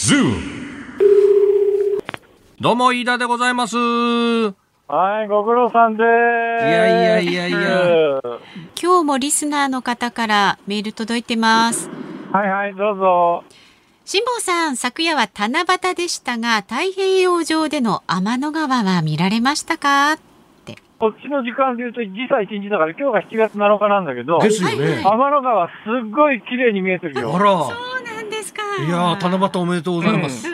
Zoom. どうも、飯田でございます。いはい、ご苦労さんでーす。やいやいやいや。今日もリスナーの方からメール届いてます。はいはい、どうぞ。辛坊さん、昨夜は七夕でしたが、太平洋上での天の川は見られましたか？って。こっちの時間で言うと、時差1日だから、今日が7月7日なんだけど、ですよね。天の川すっごい綺麗に見えてるよ。あら。そうなん。いやー、七夕おめでとうございます。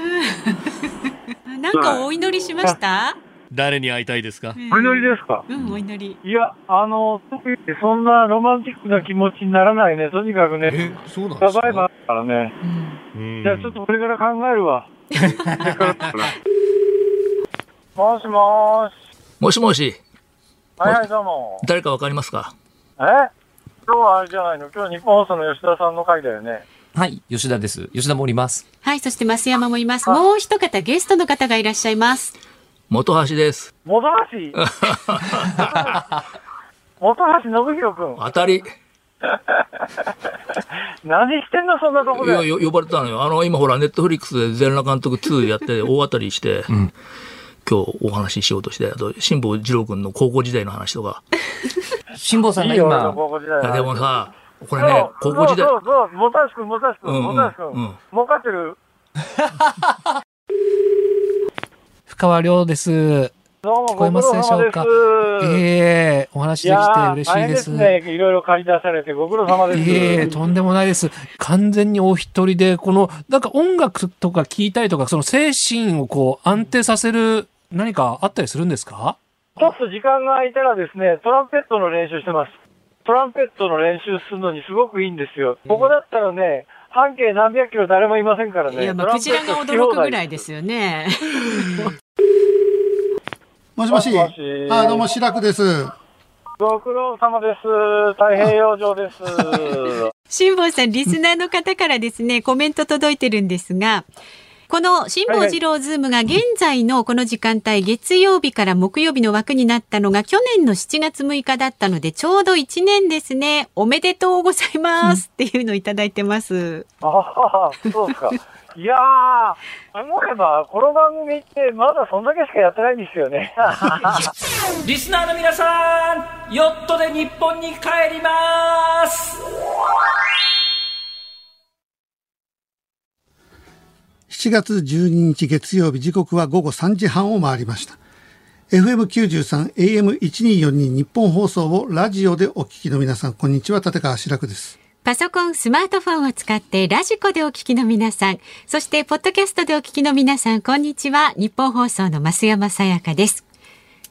なんかお祈りしました？誰に会いたいですか？お祈りですか？うん、お祈り。いや、あの、特にそんなロマンチックな気持ちにならないね。とにかくね、え、そうなんですか？サバイバーだからね。うんうんじゃあちょっとこれから考えるわ。もしもーし。もしもし、はいはい、どうも。誰かわかりますか？え？今日はあれじゃないの？今日日本放送の吉田さんの回だよね。はい、吉田です。吉田もおります。はい、そして増山もいます。もう一方ゲストの方がいらっしゃいます。元橋です。元橋？元橋信弘くん。当たり。何してんのそんなとこいや、呼ばれたのよ。あの、今ほら、ネットフリックスで全裸監督2やって 大当たりして、今日お話ししようとして、あと、辛坊二郎君の高校時代の話とか。辛坊さんが今、高校時代のいやでもさ、これね、高校時代そ、うそうそう、元橋くん、元橋くん、うんうん元橋く。儲かってる。深川亮です。どうも、聞こえますでしょうか？ええお話できて嬉しいで。ですすね。いろいろ借り出されてご苦労様です。ええとんでもないです。完全にお一人で、この、なんか音楽とか聴いたりとか、その精神をこう安定させる何かあったりするんですか？ちょっと時間が空いたらですね、トランペットの練習してます。トランペットの練習するのにすごくいいんですよ。ここだったらね、半径何百キロ誰もいませんからね。いや、まあ、クジラが驚くぐらいですよね。もしもし。もしもしあ、どうも、白くです。ご苦労様です。太平洋上です。辛坊さん、リスナーの方からですね、コメント届いてるんですが、この辛坊治郎ズームが現在のこの時間帯、月曜日から木曜日の枠になったのが去年の7月6日だったので、ちょうど1年ですね。おめでとうございますっていうのをいただいてます。ああ、そうですか。いやー、思えば、この番組ってまだそんだけしかやってないんですよね。リスナーの皆さん、ヨットで日本に帰ります7月12日月曜日、時刻は午後3時半を回りました。FM93、AM1242 ニッポン放送をラジオでお聞きの皆さん、こんにちは、立川志らくです。パソコン、スマートフォンを使ってラジコでお聞きの皆さん、そしてポッドキャストでお聞きの皆さん、こんにちは。ニッポン放送の増山さやかです。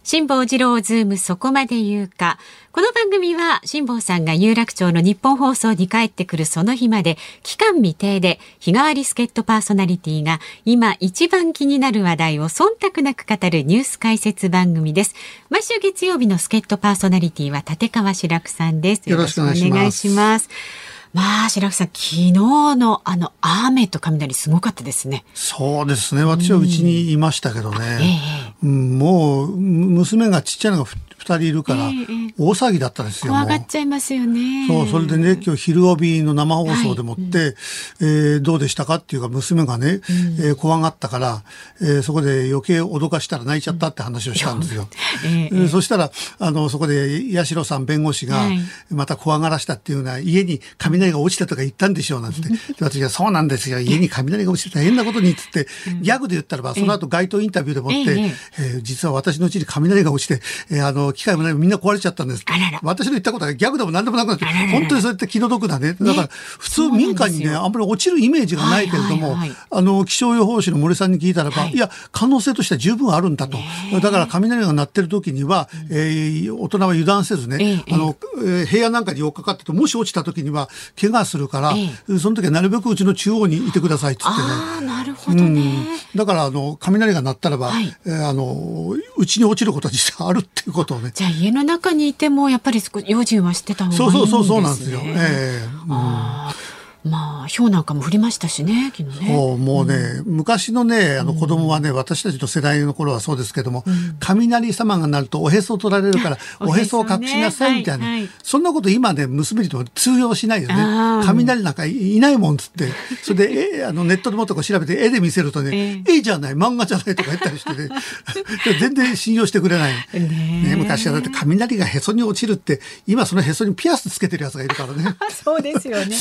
辛坊治郎ズームそこまで言うか。この番組は辛坊さんが有楽町のニッポン放送に帰ってくるその日まで期間未定で日替わり助っ人パーソナリティが今一番気になる話題を忖度なく語るニュース解説番組です。毎週月曜日の助っ人パーソナリティは立川志らくさんです。よろしくお願いしますまあ、白くさん、昨日のあの雨と雷すごかったですね。そうですね。私はうちにいましたけどえね。うんもう、む娘がちっちゃいのが人いるから大騒ぎだったですよ。怖がっちゃいますよね。そう、それでね、今日昼帯の生放送でもって、えーどうでしたかっていうか、娘がね、えー怖がったから、えーそこで余計脅かしたら泣いちゃったって話をしたんですよ。えええーそしたら、あの、そこで、八代さん弁護士がはい、また怖がらしたっていうのは、家に雷が落ちたとか言ったんでしょうなんて。で私が、そうなんですよ。家に雷が落ちて大変なことに、つって、ギャグで言ったらば、その後街頭インタビューでもって、えええー実は私の家に雷が落ちて、えーあの、機械もないみんな壊れちゃったんです。私の言ったことはギャグでも何でもなくなって、本当にそうやって気の毒だね。だから、普通民家にね、あんまり落ちるイメージがないけれども、あの、気象予報士の森さんに聞いたらば、い、や、可能性としては十分あるんだと。だから、雷が鳴ってる時には、えー大人は油断せずね、ええあの、えー部屋なんかに寄っかかってて、もし落ちた時には、怪我するから、えその時はなるべくうちの中央にいてくださいっつってね。ああ、なるほどね。だから、あの、雷が鳴ったらば、はいえーあの、うちに落ちることは実際あるっていうことをね。じゃあ家の中にいてもやっぱり少し用心はしてた方がいいんですね。そうそうそうそうなんですよ。ええうんまあ、氷なんかも降りましたしね、昨日ね。もうもうね、昔のね、あの子供はね、私たちの世代の頃はそうですけども、雷様がなるとおへそを取られるから、おおへそを隠しなさいみたいな、はいはい。そんなこと今ね、娘にとも通用しないよね。雷なんかいないもんっつって、それで、えあのネットでもっとこう調べて絵で見せるとね、絵じゃない、漫画じゃないとか言ったりしてね、で 全然信用してくれない。ね昔はだって雷がへそに落ちるって、今そのへそにピアスつけてるやつがいるからね。そうですよね。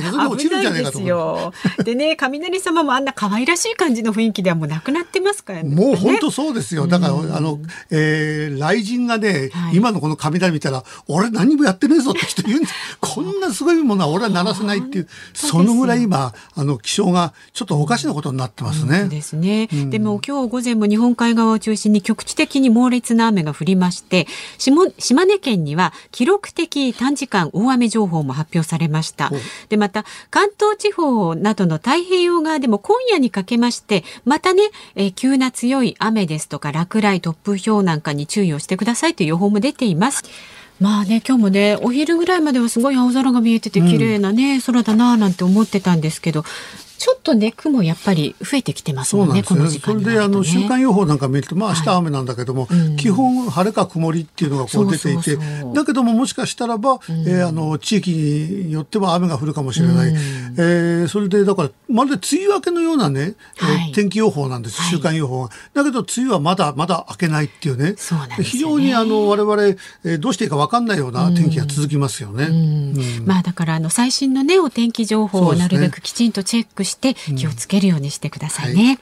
スタタタタタンってへそに落ちるんじゃないかと思う。ですよ。でね、雷様もあんな可愛らしい感じの雰囲気ではもうなくなってますからね。もう本ね当そうですよ。だから、あの、えー、雷神がね、はい今のこの雷見たら、俺何もやってねえぞって人言うんです。こんなすごいものは俺は鳴らせないっていう、そのぐらい今、あの、気象がちょっとおかしなことになってますね。ですね。でも今日午前も日本海側を中心に局地的に猛烈な雨が降りまして、下島根県には記録的短時間大雨情報も発表されました。で、また関東地方などの太平洋側でも今夜にかけまして、またね、えー急な強い雨ですとか落雷、突風、氷なんかに注意をしてくださいという予報も出ています。まあね、今日もね、お昼ぐらいまではすごい青空が見えてて綺麗なね、空だなぁなんて思ってたんですけど、ちょっとね、雲やっぱり増えてきてますもんね、んですね。この時それで、あの、週間予報なんか見ると、まあ、明日雨なんだけども、基本晴れか曇りっていうのがこう出ていてだけどももしかしたらば、えーあの、地域によっては雨が降るかもしれない。えーそれで、だから、まるで梅雨明けのようなね、えーはい。天気予報なんです、週間予報が。だけど、梅雨はまだまだ明けないっていうね。そうなんですよね。非常に、あの、我々、えーどうしていいか分かんないような天気が続きますよね。うん。まあだからあの最新のねお天気情報をなるべくきちんとチェックして気をつけるようにしてくださいね。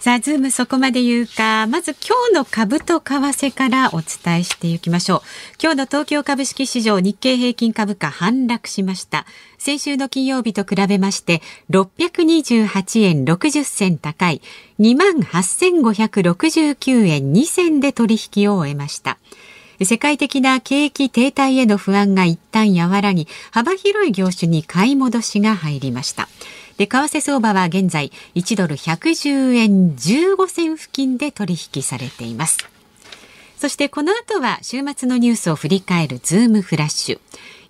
さあ、ズームそこまで言うか。まず今日の株と為替からお伝えしていきましょう。今日の東京株式市場日経平均株価反落しました。先週の金曜日と比べまして628円60銭高い28,569円2銭で取引を終えました。世界的な景気停滞への不安が一旦和らぎ、幅広い業種に買い戻しが入りました。で、為替相場は現在1ドル110円15銭付近で取引されています。そしてこの後は週末のニュースを振り返るズームフラッシュ。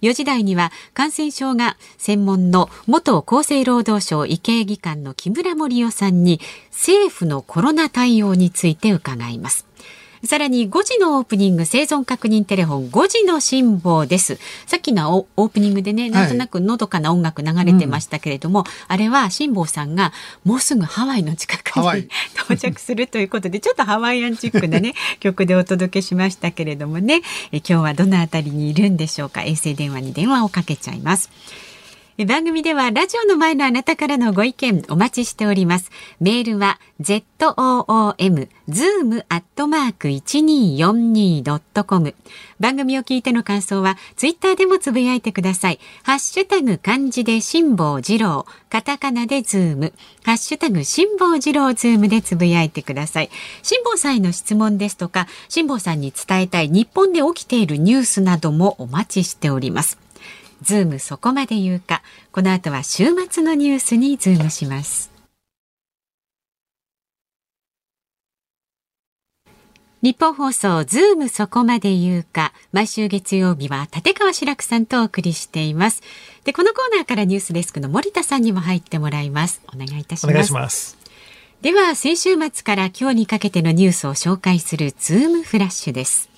4時台には感染症が専門の元厚生労働省医系技官の木村盛夫さんに政府のコロナ対応について伺います。さらに5時のオープニング生存確認テレフォン5時の辛抱です。さっきのオオープニングでね、なんとなくのどかな音楽流れてましたけれども、あれは辛抱さんがもうすぐハワイの近くに 到着するということで、ちょっとハワイアンチックなね、曲でお届けしましたけれどもね、え今日はどのあたりにいるんでしょうか？衛星電話に電話をかけちゃいます。番組ではラジオの前のあなたからのご意見お待ちしております。メールは zoom zoom アットマーク 1242.com 番組を聞いての感想はツイッターでもつぶやいてください。ハッシュタグ漢字で辛坊治郎、カタカナでズーム、ハッシュタグ辛坊治郎ズームでつぶやいてください。辛坊さんへの質問ですとか、辛坊さんに伝えたい日本で起きているニュースなどもお待ちしております。ズームそこまで言うか。この後は週末のニュースにズームします。ニッポン放送ズームそこまで言うか。毎週月曜日は立川志らくさんとお送りしています。で、このコーナーからニュースデスクの森田さんにも入ってもらいます。お願いいたします。お願いします。では、先週末から今日にかけてのニュースを紹介するズームフラッシュです。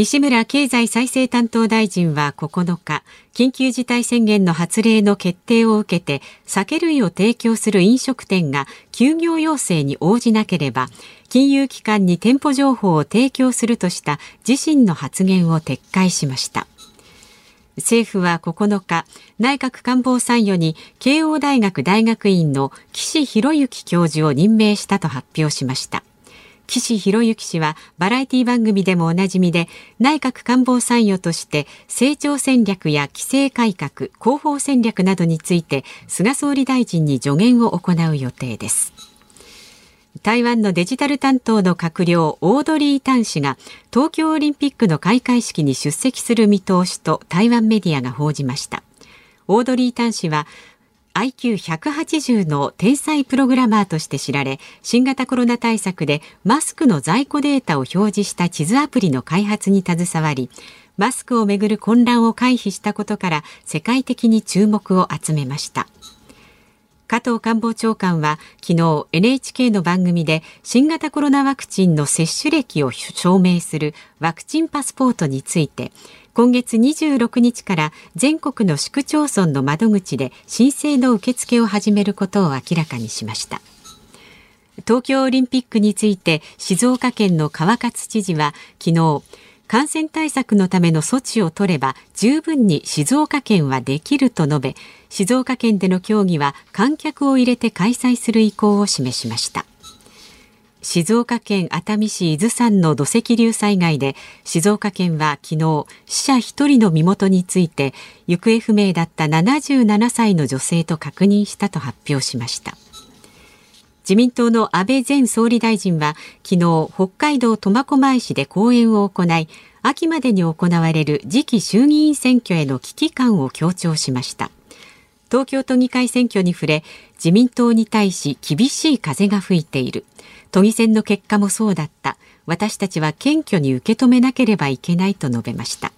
西村経済再生担当大臣は9日、緊急事態宣言の発令の決定を受けて、酒類を提供する飲食店が休業要請に応じなければ、金融機関に店舗情報を提供するとした自身の発言を撤回しました。政府は9日、内閣官房参与に慶応大学大学院の岸博之教授を任命したと発表しました。岸博之氏はバラエティ番組でもおなじみで内閣官房参与として成長戦略や規制改革広報戦略などについて菅総理大臣に助言を行う予定です。台湾のデジタル担当の閣僚オードリー・タン氏が東京オリンピックの開会式に出席する見通しと台湾メディアが報じました。オードリー・タン氏は IQ180 の天才プログラマーとして知られ新型コロナ対策でマスクの在庫データを表示した地図アプリの開発に携わりマスクをめぐる混乱を回避したことから世界的に注目を集めました。加藤官房長官は昨日 NHK の番組で新型コロナワクチンの接種歴を証明するワクチンパスポートについて今月26日から全国の市区町村の窓口で申請の受付を始めることを明らかにしました。東京オリンピックについて静岡県の川勝知事は昨日感染対策のための措置を取れば十分に静岡県はできると述べ静岡県での協議は観客を入れて開催する意向を示しました。静岡県熱海市伊豆山の土石流災害で静岡県は昨日死者1人の身元について行方不明だった77歳の女性と確認したと発表しました。自民党の安倍前総理大臣は昨日北海道苫小牧市で講演を行い秋までに行われる次期衆議院選挙への危機感を強調しました。東京都議会選挙に触れ自民党に対し厳しい風が吹いている。都議選の結果もそうだった。私たちは謙虚に受け止めなければいけないと述べました。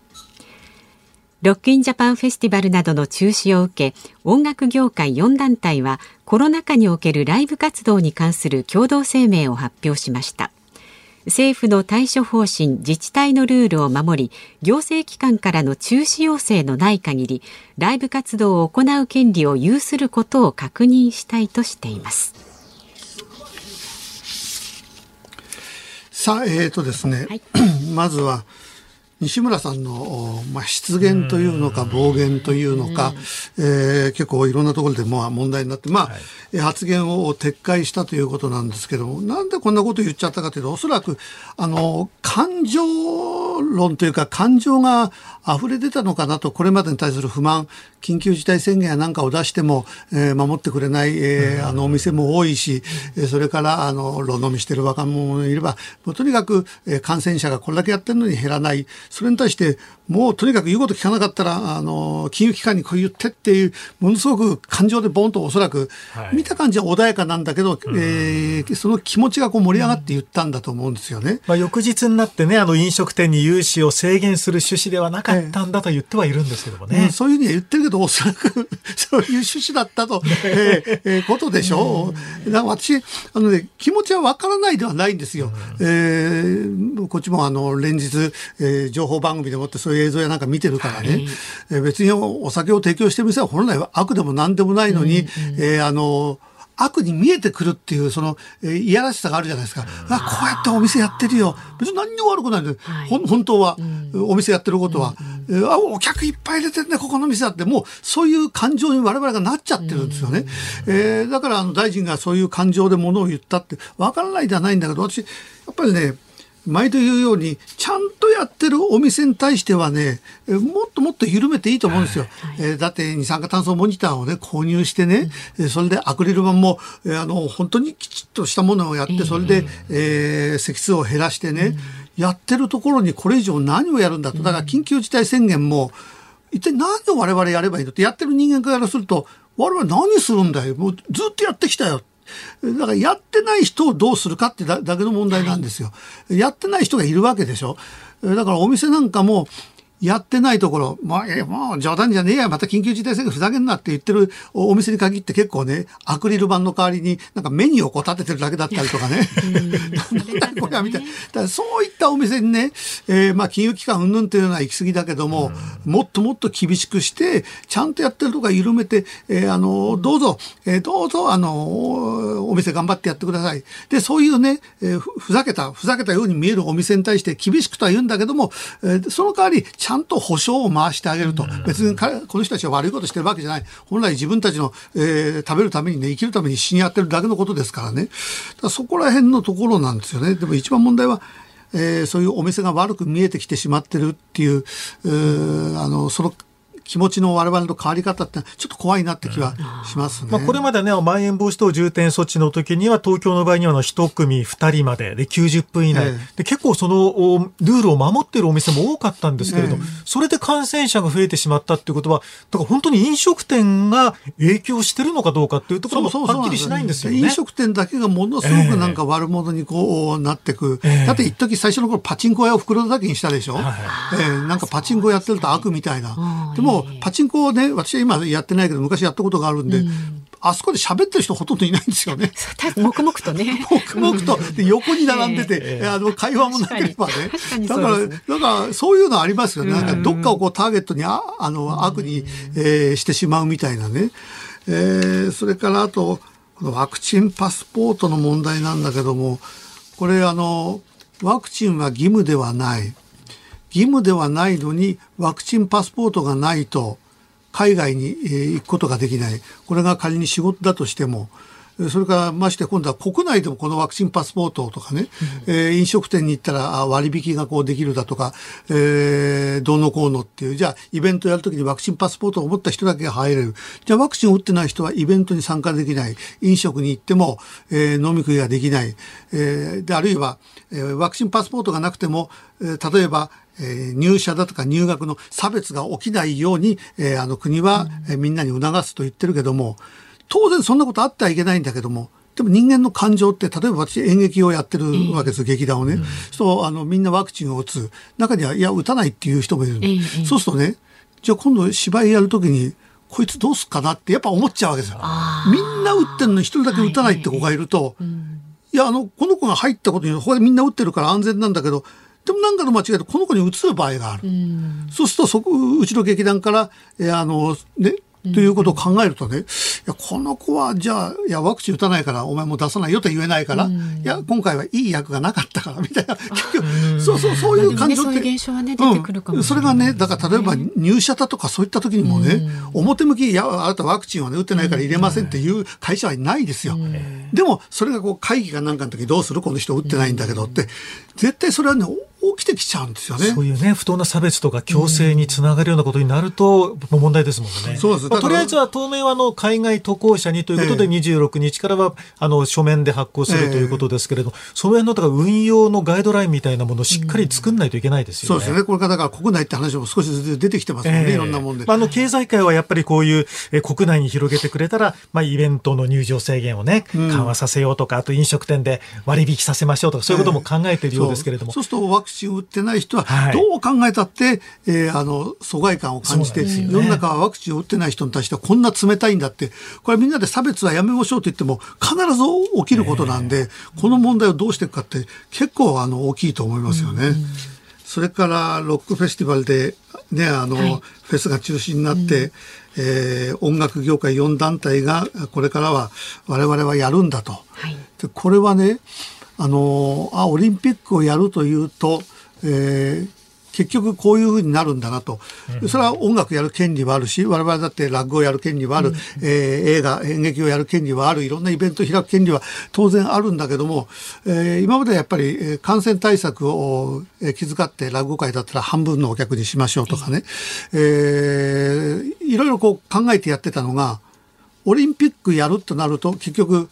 ロックインジャパンフェスティバルなどの中止を受け音楽業界4団体はコロナ禍におけるライブ活動に関する共同声明を発表しました。政府の対処方針自治体のルールを守り行政機関からの中止要請のない限りライブ活動を行う権利を有することを確認したいとしています。さあえーとですね、はい。まずは西村さんの、まあ、失言というのか暴言というのか、えー結構いろんなところでまあ問題になって、まあえー発言を撤回したということなんですけどもなんでこんなこと言っちゃったかというとおそらくあの感情論というか感情が溢れ出たのかなとこれまでに対する不満緊急事態宣言やなんかを出しても、えー守ってくれない、えーあのお店も多いし、えーそれからあの路飲みしてる若者もいればもうとにかく、えー感染者がこれだけやってるのに減らない。それに対してもうとにかく言うこと聞かなかったらあの金融機関にこう言ってっていうものすごく感情でボンとおそらく、見た感じは穏やかなんだけど、えーその気持ちがこう盛り上がって言ったんだと思うんですよね。まあ、翌日になってね、あの飲食店に融資を制限する趣旨ではなかったんだと言ってはいるんですけどもね。うんそういうふうには言ってるけど、おそらくそういう趣旨だったと、えーえーことでしょう。だから私、あのね、気持ちはわからないではないんですよ。えーこっちもあの、連日、えー情報番組でもってそういう映像やなんか見てるからね、えー別にお酒を提供してる店は本来は悪でも何でもないのに、えーあの、悪に見えてくるっていう、その、えーいやらしさがあるじゃないですか。あ、こうやってお店やってるよ。別に何にも悪くないんだよ。ほん本当は、お店やってることは。えーあ、お客いっぱい入れてんね、ここの店だって。もう、そういう感情に我々がなっちゃってるんですよね。えーだから、あの、大臣がそういう感情でものを言ったって、わからないではないんだけど、私、やっぱりね、毎度言うように、ちゃんとやってるお店に対してはね、えもっともっと緩めていいと思うんですよ。えーだって二酸化炭素モニターをね、購入してね、えーそれでアクリル板も、えーあの、本当にきちっとしたものをやって、それで、えー積数を減らしてね、やってるところにこれ以上何をやるんだと。だから緊急事態宣言も、一体何を我々やればいいのってやってる人間からすると、我々何するんだよ。もうずっとやってきたよ。だからやってない人をどうするかってだけの問題なんですよ。やってない人がいるわけでしょ。だからお店なんかも、やってないところ、まあ、えもう冗談じゃねえや、また緊急事態宣言ふざけんなって言ってるおお店に限って結構ね、アクリル板の代わりになんかメニューをこう立ててるだけだったりとかね。なんだこれはみたいな。だからそういったお店にね、えーまあ金融機関云々っていうのは行き過ぎだけども、もっともっと厳しくして、ちゃんとやってるとこは緩めて、えーあの、どうぞ、えーどうぞ、あの、おお店頑張ってやってください。で、そういうね、えーふふざけた、ふざけたように見えるお店に対して厳しくとは言うんだけども、えーその代わり、ちゃんと保証を回してあげると。別に彼この人たちは悪いことしてるわけじゃない。本来自分たちの、えー食べるためにね、生きるために死にやってるだけのことですからね。だからそこら辺のところなんですよね。でも一番問題は、えーそういうお店が悪く見えてきてしまってるっていう、うーあの、その気持ちの我々の変わり方ってちょっと怖いなって気はしますね。まあ、これまでね、まん延防止等重点措置の時には、東京の場合には、一組二人までで90分以内、ええ。で、結構そのおルールを守っているお店も多かったんですけれど、ええ。それで感染者が増えてしまったっていうことは、だから本当に飲食店が影響してるのかどうかっていうところもはっきりしないんですよね。飲食店だけがものすごくなんか悪者にこうなってく。ええ。だって一時最初の頃パチンコ屋を袋叩きにしたでしょ、ええ。なんかパチンコやってると悪みたいな。でもパチンコをね、私は今やってないけど昔やったことがあるんで、あそこで喋ってる人ほとんどいないんですよね。た黙々とね。黙々と。で横に並んでて、あの会話もなければね。だから、だからそういうのありますよね、なんかどっかをこうターゲットにああの悪に、えーしてしまうみたいなね、えーそれからあとこのワクチンパスポートの問題なんだけどもこれあのワクチンは義務ではない義務ではないのにワクチンパスポートがないと海外にえー行くことができない。これが仮に仕事だとしても。えーそれからまして今度は国内でもこのワクチンパスポートとかね、えー飲食店に行ったらあ割引がこうできるだとか、えーどうのこうのっていう。じゃあイベントやるときにワクチンパスポートを持った人だけが入れる。じゃあワクチンを打ってない人はイベントに参加できない。飲食に行っても、えー飲み食いができない、えーであるいは、えーワクチンパスポートがなくても、えー例えばえー入社だとか入学の差別が起きないように、えーあの国は、えーみんなに促すと言ってるけども当然そんなことあってはいけないんだけどもでも人間の感情って例えば私演劇をやってるわけです、劇団をね、そうあのみんなワクチンを打つ。中にはいや打たないっていう人もいる、ええそうするとねじゃあ今度芝居やるときにこいつどうすっかなってやっぱ思っちゃうわけですよ。みんな打ってんのに一人だけ打たないって子がいると、いや、あの、この子が入ったことによって、他でみんな打ってるから安全なんだけど、でもなんかの間違いでこの子に移る場合がある。そうすると、そこ、うちの劇団から、えーあの、ね、ということを考えるとね、いや、この子は、じゃあ、いや、ワクチン打たないから、お前もう出さないよと言えないから、いや、今回はいい役がなかったから、みたいな、結局、そうそう、そういう感情って。ねそういう現象はね出てくるかもうん。それがね、だから例えば入社だとかそういった時にもね、表向き、いや、あなたワクチンはね、打ってないから入れませんっていう会社はいないですよ。でも、それがこう会議かなんかの時どうする？この人打ってないんだけどって、絶対それはね、起きてきちゃうんですよね。そういうね、不当な差別とか強制につながるようなことになると、問題ですもんね。そうですまあとりあえずは当面はあの海外渡航者にということで、ええ26日からはあの書面で発行するええということですけれど、その辺のだから運用のガイドラインみたいなものをしっかり作んないといけないですよね。そうですね。これからだから国内って話も少しずつ出てきてますもんね、ええいろんなもんで。まあ、あの経済界はやっぱりこういう、えー国内に広げてくれたら、まあ、イベントの入場制限をね、緩和させようとか、あと飲食店で割引させましょうとか、そういうことも考えているようですけれども。そうそうするとワクチンを打ってない人ははい。どう考えたって、えーあの疎外感を感じて、ね。世の中はワクチンを打ってない人に対してはこんな冷たいんだって。これみんなで差別はやめましょうと言っても必ず起きることなんで、この問題をどうしていくかって結構あの大きいと思いますよね。それからロックフェスティバルで、ね、あの、フェスが中止になって、えー音楽業界4団体がこれからは我々はやるんだと。はい。でこれはねあのあオリンピックをやるというと、えー結局こういうふうになるんだなと、それは音楽やる権利はあるし我々だって落語をやる権利はある、えー映画演劇をやる権利はある。いろんなイベントを開く権利は当然あるんだけども、えー今まではやっぱりえー感染対策をえー気遣って落語会だったら半分のお客にしましょうとかね、えーいろいろこう考えてやってたのがオリンピックやるとなると結局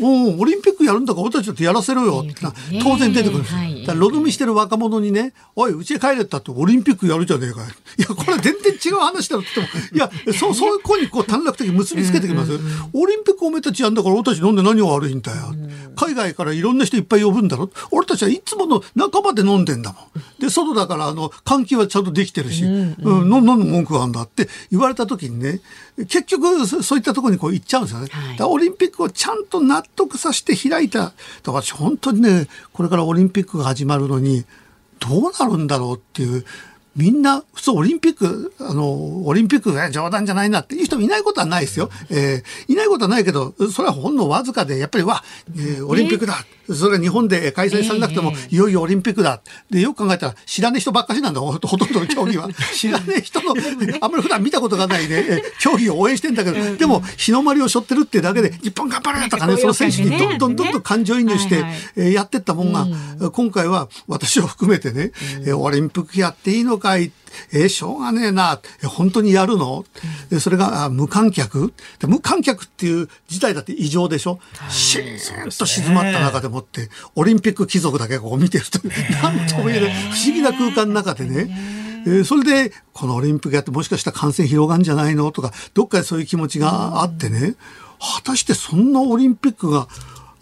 おおオリンピックやるんだから俺たちだってやらせろよって当然出てくるんですよ。はいだからログミしてる若者にね、おい、うちへ帰れったってオリンピックやるじゃねえかよ。いや、これは全然違う話だろって言っても、いや、そう、そういう子にこう短絡的に結びつけてきますよ。オリンピックおめえたちやんだから俺たち飲んで何が悪いんだよ。海外からいろんな人いっぱい呼ぶんだろ。俺たちはいつもの仲間で飲んでんだもん。で、外だから、あの、換気はちゃんとできてるし、うん、何の文句があるんだって言われた時にね、結局そそういったところにこう行っちゃうんですよね。はいオリンピックをちゃんと納得させて開いた。私本当にね、これからオリンピックが始まるのに、どうなるんだろうっていう、みんな、普通オリンピック、あの、オリンピックが冗談じゃないなっていう人いないことはないですよ。えーいないことはないけど、それはほんのわずかで、やっぱり、わ、えーオリンピックだ。それが日本で開催されなくても、いよいよオリンピックだ。で、よく考えたら、知らねえ人ばっかしなんだ、ほほとんどの競技は。知らねえ人の、あんまり普段見たことがないね、えー競技を応援してんだけど、でも、日の丸を背負ってるってだけで、日本頑張れとかね、その選手にどんどんどんどん感情移入して、やってったもんが、今回は私を含めてね、えーオリンピックやっていいのかいえー、しょうがねえな、え本当にやるの、でそれがあ無観客？で無観客っていう事態だって異常でしょ、シーンと静まった中でもって、オリンピック貴族だけこう見てると、なんとも言えない不思議な空間の中でね。え。ーそれで、このオリンピックやってもしかしたら感染広がるんじゃないの？とか、どっかでそういう気持ちがあってね、果たしてそんなオリンピックが、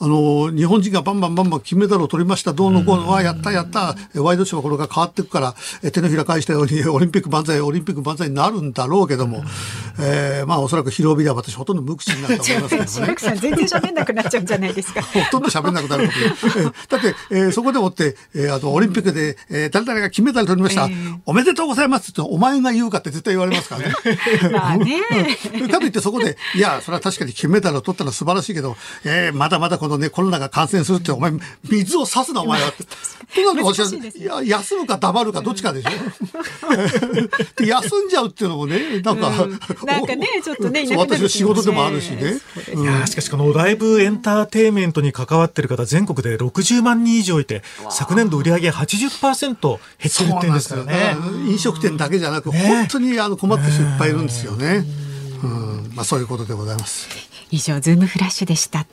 あの、日本人がバンバンバンバン金メダルを取りました、どうのこうの、はやったやった、えワイドショーはこれが変わっていくから、え手のひら返したように、オリンピック万歳、オリンピック万歳になるんだろうけども、えーまあおそらく広帯では私ほとんど無口になると思いますけどね。さん全然喋んなくなっちゃうんじゃないですか。ほとんど喋んなくなるだって、えーそこでもって、えーあの、オリンピックで、えー誰々が金メダル取りました、おめでとうございますって、お前が言うかって絶対言われますからね。まあね。うん。かといってそこで、いや、それは確かに金メダルを取ったのは素晴らしいけど、えーまだまだこのね、コロナが感染するって、お前、水を差すな、お前は。って。となるとね。いや、休むか黙るかどっちかでしょ。で休んじゃうっていうのもね、なんか、なんかねちょっとねいなそうくなる私の仕事でもあるしね。いやーしかしこのライブエンターテインメントに関わってる方全国で60万人以上いて昨年度売上80%減ってるってんですからね。飲食店だけじゃなく、ね。本当にあの困ってる人いっぱいいるんですよね。うん、まあそういうことでございます。以上ズームフラッシュでした。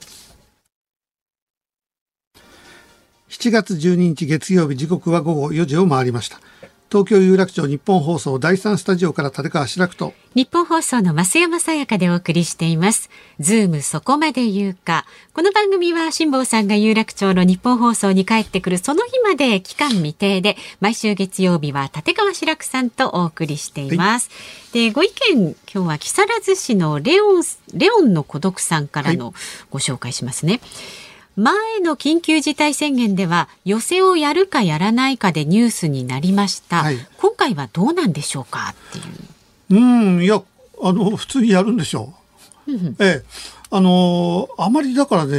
7月12日月曜日時刻は午後4時を回りました。東京有楽町ニッポン放送第三スタジオから立川志らくとニッポン放送の増山さやかでお送りしています。ズームそこまで言うか。この番組は辛坊さんが有楽町のニッポン放送に帰ってくるその日まで期間未定で、毎週月曜日は立川志らくさんとお送りしています。で、ご意見、今日は木更津市のレオン、レオンの孤独さんからのご紹介しますね。前の緊急事態宣言では寄せをやるかやらないかでニュースになりました、はい。今回はどうなんでしょうかっていう。うん、いや、あの、普通にやるんでしょう。ええ。あの、あまりだからね、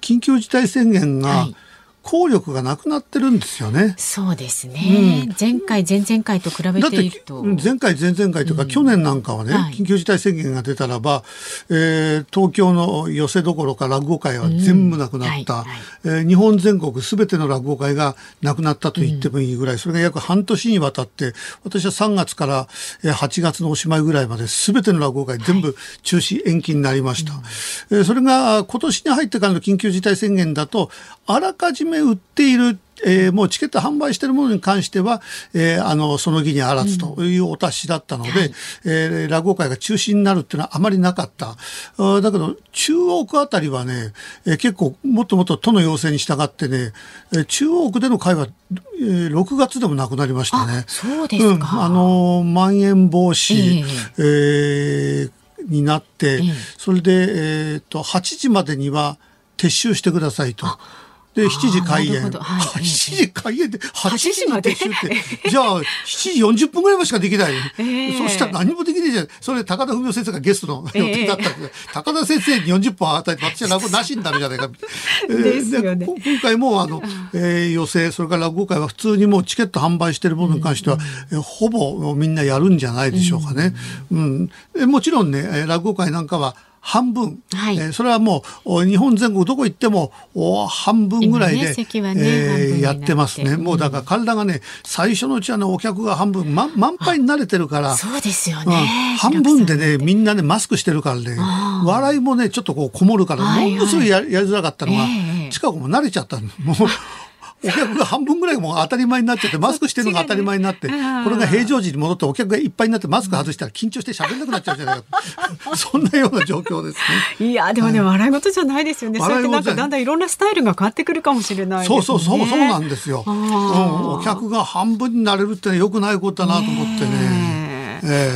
緊急事態宣言がはい効力がなくなってるんですよね。そうですね、前回前々回と比べてていると。前回前々回というか、去年なんかはね、はい。緊急事態宣言が出たらば、えー東京の寄せどころか落語会は全部なくなった、うんはいはい。えー日本全国すべての落語会がなくなったと言ってもいいぐらい、それが約半年にわたって私は3月からえー8月のおしまいぐらいまですべての落語会全部中止延期になりました、えーそれが今年に入ってからの緊急事態宣言だとあらかじめ売っているえーもうチケット販売しているものに関しては、えーあの、その義にあらずというお達しだったので、えー落語会が中止になるっていうのはあまりなかった。だけど、中央区あたりはね、えー結構もっともっと都の要請に従ってね、えー中央区での会は、えー6月でもなくなりましたね。そうですか、うん、あのまん延防止、ええーになって、えそれで、えー、と8時までには撤収してくださいと。で、7時開演。はいええ7時開演で、8時まで？撤収って、じゃあ、7時40分ぐらいまでしかできない。ええそしたら何もできないじゃん。それ、高田文夫先生がゲストの予ええ定だったんで、高田先生に40分与えて、私は落語なしになるじゃないか。えーですよねこ今回も、あの、えー、寄席、それから落語会は普通にもうチケット販売しているものに関しては、えーほぼみんなやるんじゃないでしょうかね。うん。えもちろんね、えー落語会なんかは、半分、はい。えーそれはもうお日本全国どこ行ってもお半分ぐらい今で、ねね半分になって。やってますね。もうだから彼らがね、最初のうちはね、お客が半分、満満杯に慣れてるから、そうですようん。ね、半分でね、みんなね、マスクしてるからね、笑いもね、ちょっとこう、こもるから、ものすごいややりづらかったのがええ、近くも慣れちゃったの。もうお客が半分ぐらいもう当たり前になっちゃって、マスクしてるのが当たり前になって、これが平常時に戻ってお客がいっぱいになってマスク外したら緊張して喋んなくなっちゃうじゃないか。そんなような状況ですね。いやでもね、笑い事じゃないですよね。そうやってなんかだんだんいろんなスタイルが変わってくるかもしれないね。そうそうそう、そうなんですよ。あうーん、お客が半分になれるってのは良くないことだなと思ってね。ねえ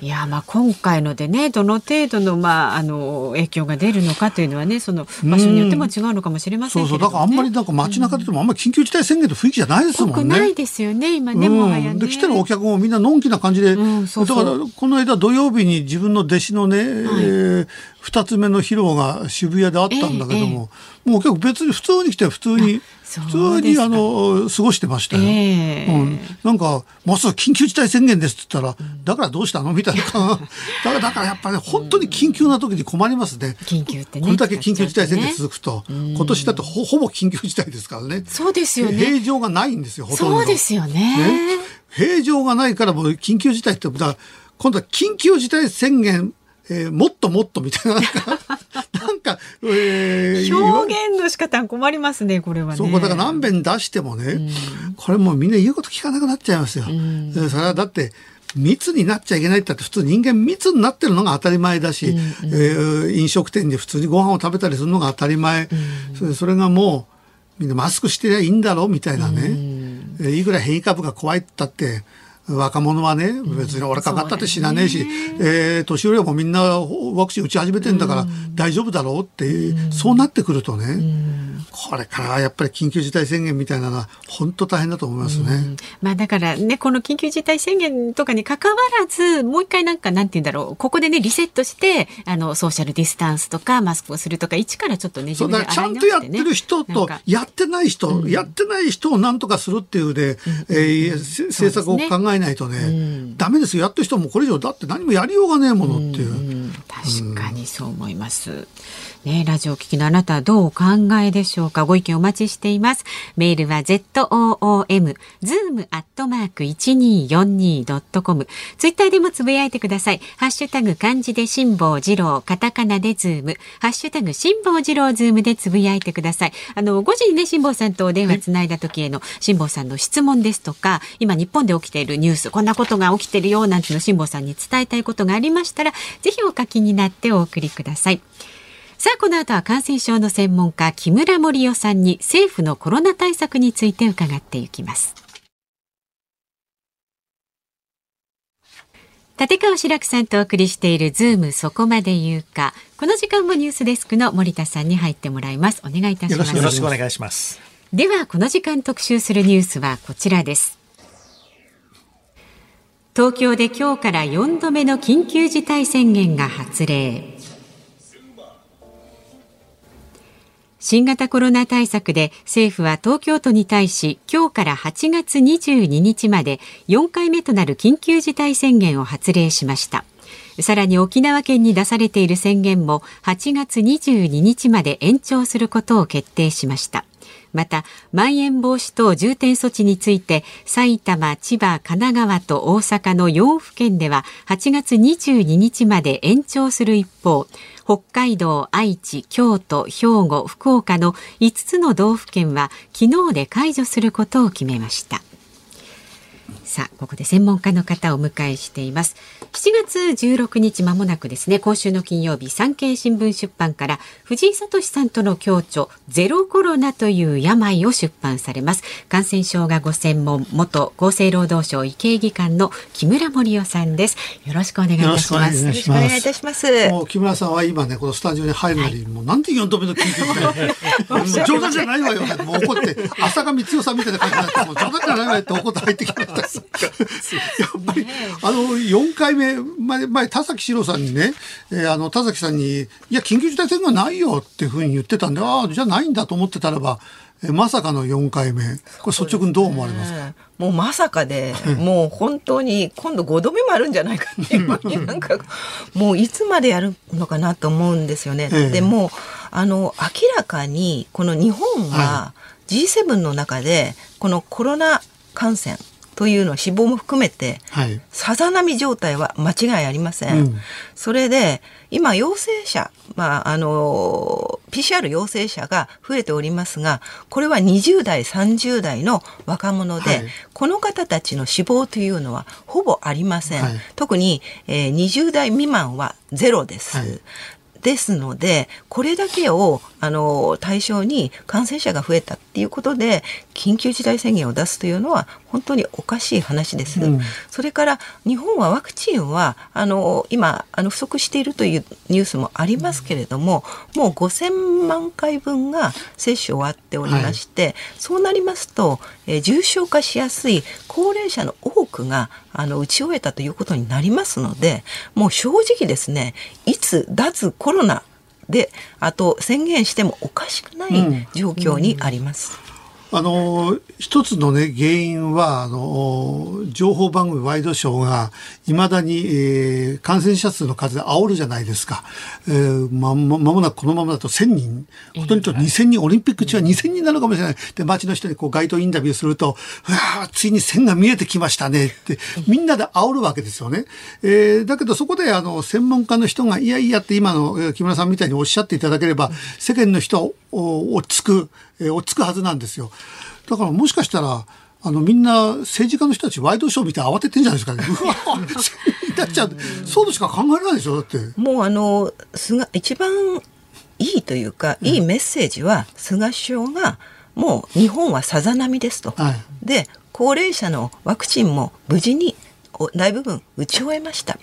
いやまあ今回のでねどの程度のまああの影響が出るのかというのはねその場所によっても違うのかもしれまえそうそう、せんけれども、ね、だからあんまりなんか街中でもあんまり緊急事態宣言の雰囲気じゃないです多もんね。くないですよね今ね、もはやね。うん、で来てるお客もみんなのんきな感じで、うんそうそう。だからこの間土曜日に自分の弟子のね、えー二つ目の披露が渋谷であったんだけども、もうお客別に普通に来て普通に普通にあの過ごしてましたよ。ええうん、なんか、もうすぐ緊急事態宣言ですって言ったら、だからどうしたの？みたいな。だから、だからやっぱり、ね、本当に緊急な時に困りますね。緊急ってね。これだけ緊急事態宣言ね続くと、今年だってほほぼ緊急事態ですからね。そうですよね。平常がないんですよ、ほとんど。そうですよね。ね平常がないからもう緊急事態って、だから今度は緊急事態宣言、えーもっともっとみたいな、か、えー表現の仕方は困りますね、これはね。そう、だから何遍出してもね、これもうみんな言うこと聞かなくなっちゃいますよ。でそれはだって、密になっちゃいけないって言って普通人間密になってるのが当たり前だし、えー飲食店で普通にご飯を食べたりするのが当たり前。それそれがもう、みんなマスクしてりゃいいんだろうみたいなね。えーいくら変異株が怖いったって、若者はね、別に俺かかったって死なねえし、えー年寄りはもうみんなワクチン打ち始めてんだから大丈夫だろうって、そうなってくるとね、これからはやっぱり緊急事態宣言みたいなのは本当大変だと思いますね。まあだからね、この緊急事態宣言とかに関わらず、もう一回なんか、なんて言うんだろう、ここでね、リセットして、あの、ソーシャルディスタンスとか、マスクをするとか、一からちょっとね、そうだちゃんとやってる人とやってない人、やってない人をなんとかするっていうで、えーせ政策を考えないとね、ダメですよ。やってる人もこれ以上だって何もやりようがねえものっていう。確かにそう思います。ね、ラジオお聞きのあなたはどうお考えでしょうか？ご意見お待ちしています。メールは zoom、zoom アットマーク 1242.com。ツイッターでもつぶやいてください。ハッシュタグ漢字で辛坊治郎、カタカナでズーム、ハッシュタグ辛坊治郎ズームでつぶやいてください。あの、5時にね、辛坊さんとお電話つないだ時への辛坊さんの質問ですとか、今日本で起きているニュース、こんなことが起きてるよ、なんての辛坊さんに伝えたいことがありましたら、ぜひお書きになってお送りください。さあ、この後は感染症の専門家、木村盛夫さんに政府のコロナ対策について伺っていきます。立川志らくさんとお送りしているズームそこまで言うか。この時間もニュースデスクの森田さんに入ってもらいます。お願いいたします。よろしくお願いします。では、この時間特集するニュースはこちらです。東京で今日から4度目の緊急事態宣言が発令。新型コロナ対策で政府は東京都に対し今日から8月22日まで4回目となる緊急事態宣言を発令しました。さらに沖縄県に出されている宣言も8月22日まで延長することを決定しました。また、まん延防止等重点措置について、埼玉、千葉、神奈川と大阪の4府県では8月22日まで延長する一方、北海道、愛知、京都、兵庫、福岡の5つの道府県は昨日で解除することを決めました。さあ、ここで専門家の方をお迎えしています。7月16日まもなくですね、今週の金曜日、産経新聞出版から藤井聡さんとの共著、ゼロコロナという病を出版されます。感染症がご専門、元厚生労働省医系技官の木村盛夫さんです。よろしくお願いいたします。よろしくお願いしますよろしくお願いいたします。もう木村さんは今ね、このスタジオに入るのに、もうなんで4度目の緊急事態もう冗談じゃないわよ。もう怒って、浅香光代さんみたいな感じになって、もう冗談じゃないわよって怒って入ってきました。やっぱり、あの、4回目、前、前田崎史郎さんにね、えーあの、田崎さんに、いや、緊急事態宣言はないよっていうふうに言ってたんで、ああ、じゃあないんだと思ってたらば、えーまさかの4回目。これ率直にどう思われますか？もうまさかで、もう本当に今度5度目もあるんじゃないかっていうになんか、もういつまでやるのかなと思うんですよね。ええ。でも、あの、明らかにこの日本は G7 の中で、このコロナ感染というのは死亡も含めて、はい。さざ波状態は間違いありません。うんそれで、今、陽性者、まあ、あの、PCR 陽性者が増えておりますが、これは20代、30代の若者で、はいこの方たちの死亡というのはほぼありません。はい特に、えー20代未満はゼロです。はいですので、これだけを、あの、対象に感染者が増えたっていうことで、緊急事態宣言を出すというのは、本当におかしい話です。うんそれから、日本はワクチンは、あの、今、あの、不足しているというニュースもありますけれども、もう5000万回分が接種終わっておりまして、そうなりますと、えー重症化しやすい高齢者の多くが、あの、打ち終えたということになりますので、もう正直ですね、いつ脱コロナで、あと宣言してもおかしくない状況にあります。あの一つのね原因はあの情報番組ワイドショーがいまだに、えー、感染者数の数で煽るじゃないですか、えー、ままもなくこのままだと1000人。ことにと2000人。オリンピック中は2000人なのかもしれない。で街の人にこう街頭インタビューすると「うわついに線が見えてきましたね」ってみんなで煽るわけですよね。えー、だけどそこであの専門家の人がいやいやって今の木村さんみたいにおっしゃっていただければ世間の人は落ち着く、えー、落ち着くはずなんですよ。だからもしかしたらあのみんな政治家の人たちワイドショー見て慌ててんじゃないですかね。うわだっちゃそうとしか考えられないでしょだって。もうあの菅一番いいというか、いいメッセージは菅首相がもう日本はさざ波ですと。はい、で高齢者のワクチンも無事に大部分打ち終えました。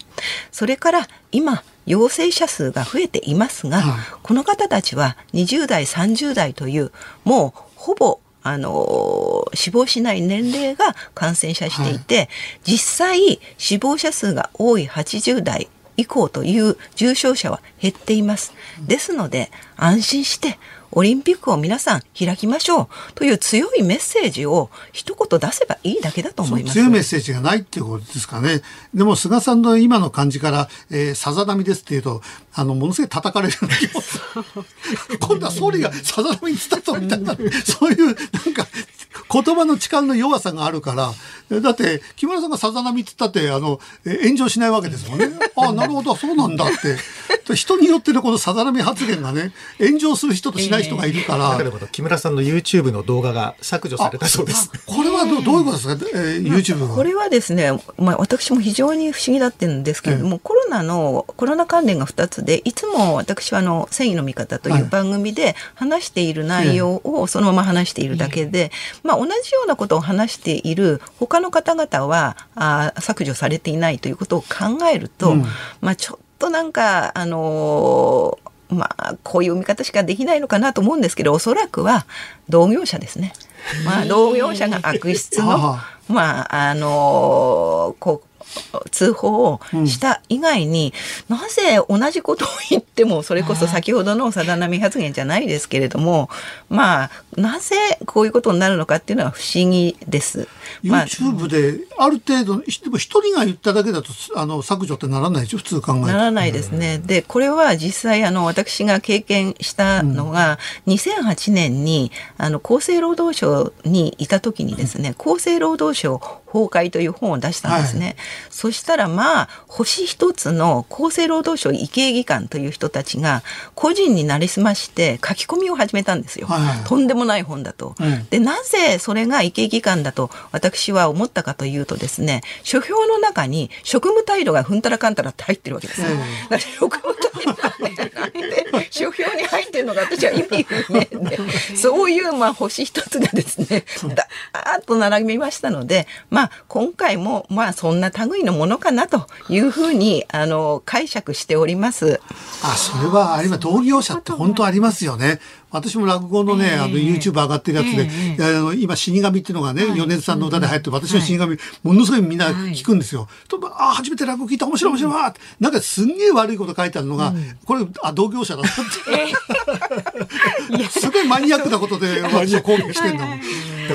それから今陽性者数が増えていますが、はい、この方たちは20代30代というもうほぼあの死亡しない年齢が感染者していて、はい、実際死亡者数が多い80代以降という重症者は減っています。ですので安心してオリンピックを皆さん開きましょうという強いメッセージを一言出せばいいだけだと思います。強いメッセージがないっていうことですかね。でも菅さんの今の感じから、えー、さざ波ですっていうと、あの、ものすごい叩かれる今度は総理がさざ波に伝ったみたいな、そういう、なんか、言葉の力の弱さがあるから、だって、木村さんがさざ波って言ったって、あの、炎上しないわけですもんね。ああ、なるほど、そうなんだって。人によってのこのさざ波発言がね、炎上する人としない人がいるから。えー、木村さんの YouTube の動画が削除されたそうです。これはどどういうことですか、えー、YouTube は。これはですね、まあ、私も非常に不思議だってるんですけれども、えー、コロナの、コロナ関連が2つで、いつも私はあの、繊維の見方という番組で話している内容をそのまま話しているだけで、まあ、同じようなことを話している他の方々はあ削除されていないということを考えると、うん、まあ、ちょっとなんか、あのー、まあ、こういう見方しかできないのかなと思うんですけど、おそらくは同業者ですね。まあ、同業者が悪質の、まあ、あのー、こう、通報をした以外に、うん、なぜ同じことを言ってもそれこそ先ほどのさだ波発言じゃないですけれどもまあなぜこういうことになるのかっていうのは不思議です。YouTube である程度でも一人が言っただけだとあの削除ってならないでしょ？普通考えならないですね。でこれは実際あの私が経験したのが、うん、2008年にあの厚生労働省にいた時にですね、厚生労働省崩壊という本を出したんですね。はい、そしたらまあ星一つの厚生労働省医系技官という人たちが個人になりすまして書き込みを始めたんですよ。はい、とんでもない本だと。うん、でなぜそれが医系技官だと私は思ったかというとですね書評の中に職務態度がふんたらかんたらって入ってるわけです。うん、職務態度なんで書評に入ってるのが私は意味不明でそういうまあ星一つがですねだーっと並びましたのでまあまあ、今回も、まあ、そんな類のものかなというふうに、あの、解釈しております。あ、それは、あれは同業者って本当ありますよね。私も落語のね、あの YouTube 上がってるやつで、あの今死神っていうのがね、米津さんの歌で入って、私の死神、ものすごいみんな聞くんですよ。とあ初めて落語聞いた面白い面白いわなんかすんげえ悪いこと書いてあるのが、これあ同業者だったって。すごいマニアックなことで私を攻撃してんだもん。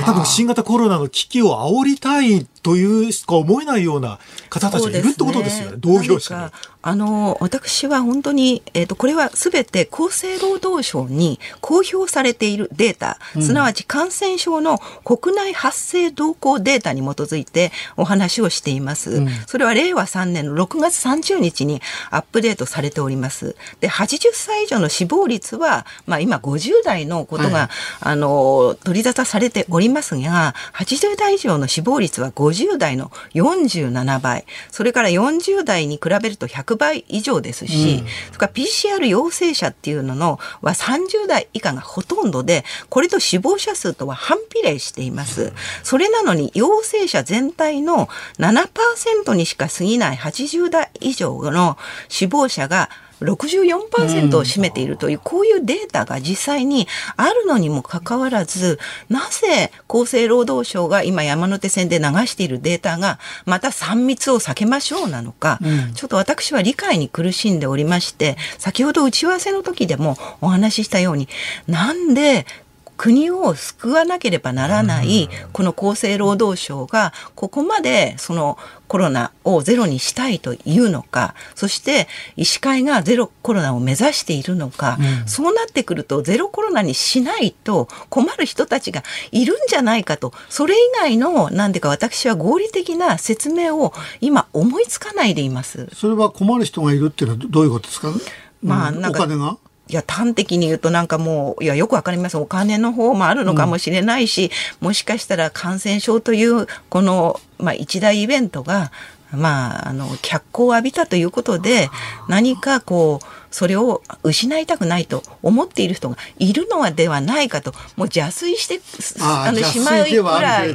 多分新型コロナの危機を煽りたいというしか思えないような方たちがいるってことですよね、同業者あの私は本当に、えーと、これはすべて厚生労働省に公表されているデータ、うん、すなわち感染症の国内発生動向データに基づいてお話をしています。うん、それは令和3年の6月30日にアップデートされております。で、80歳以上の死亡率は、まあ今50代のことが、はい、あの、取り沙汰されておりますが、80代以上の死亡率は50代の47倍、それから40代に比べると100倍以上ですし、うん、それから PCR 陽性者っていうののは30代以下がほとんどで、これと死亡者数とは反比例しています。それなのに陽性者全体の7%にしか過ぎない80代以上の死亡者が64%を占めているという、こういうデータが実際にあるのにもかかわらず、なぜ厚生労働省が今山手線で流しているデータが、また3密を避けましょうなのか、ちょっと私は理解に苦しんでおりまして、先ほど打ち合わせの時でもお話ししたように、なんで国を救わなければならないこの厚生労働省がここまでそのコロナをゼロにしたいというのかそして医師会がゼロコロナを目指しているのか、そうなってくるとゼロコロナにしないと困る人たちがいるんじゃないかとそれ以外のなんでか私は合理的な説明を今思いつかないでいます。それは困る人がいるっていうのはどういうことですか？うんまあなんかお金が？いや、端的に言うとなんかもう、いや、よくわかります。お金の方もあるのかもしれないし、もしかしたら感染症という、この、まあ、一大イベントが、まあ、あの、脚光を浴びたということで、何かこう、それを失いたくないと思っている人がいるのではないかと、もう邪推して、あーの、しまうくらい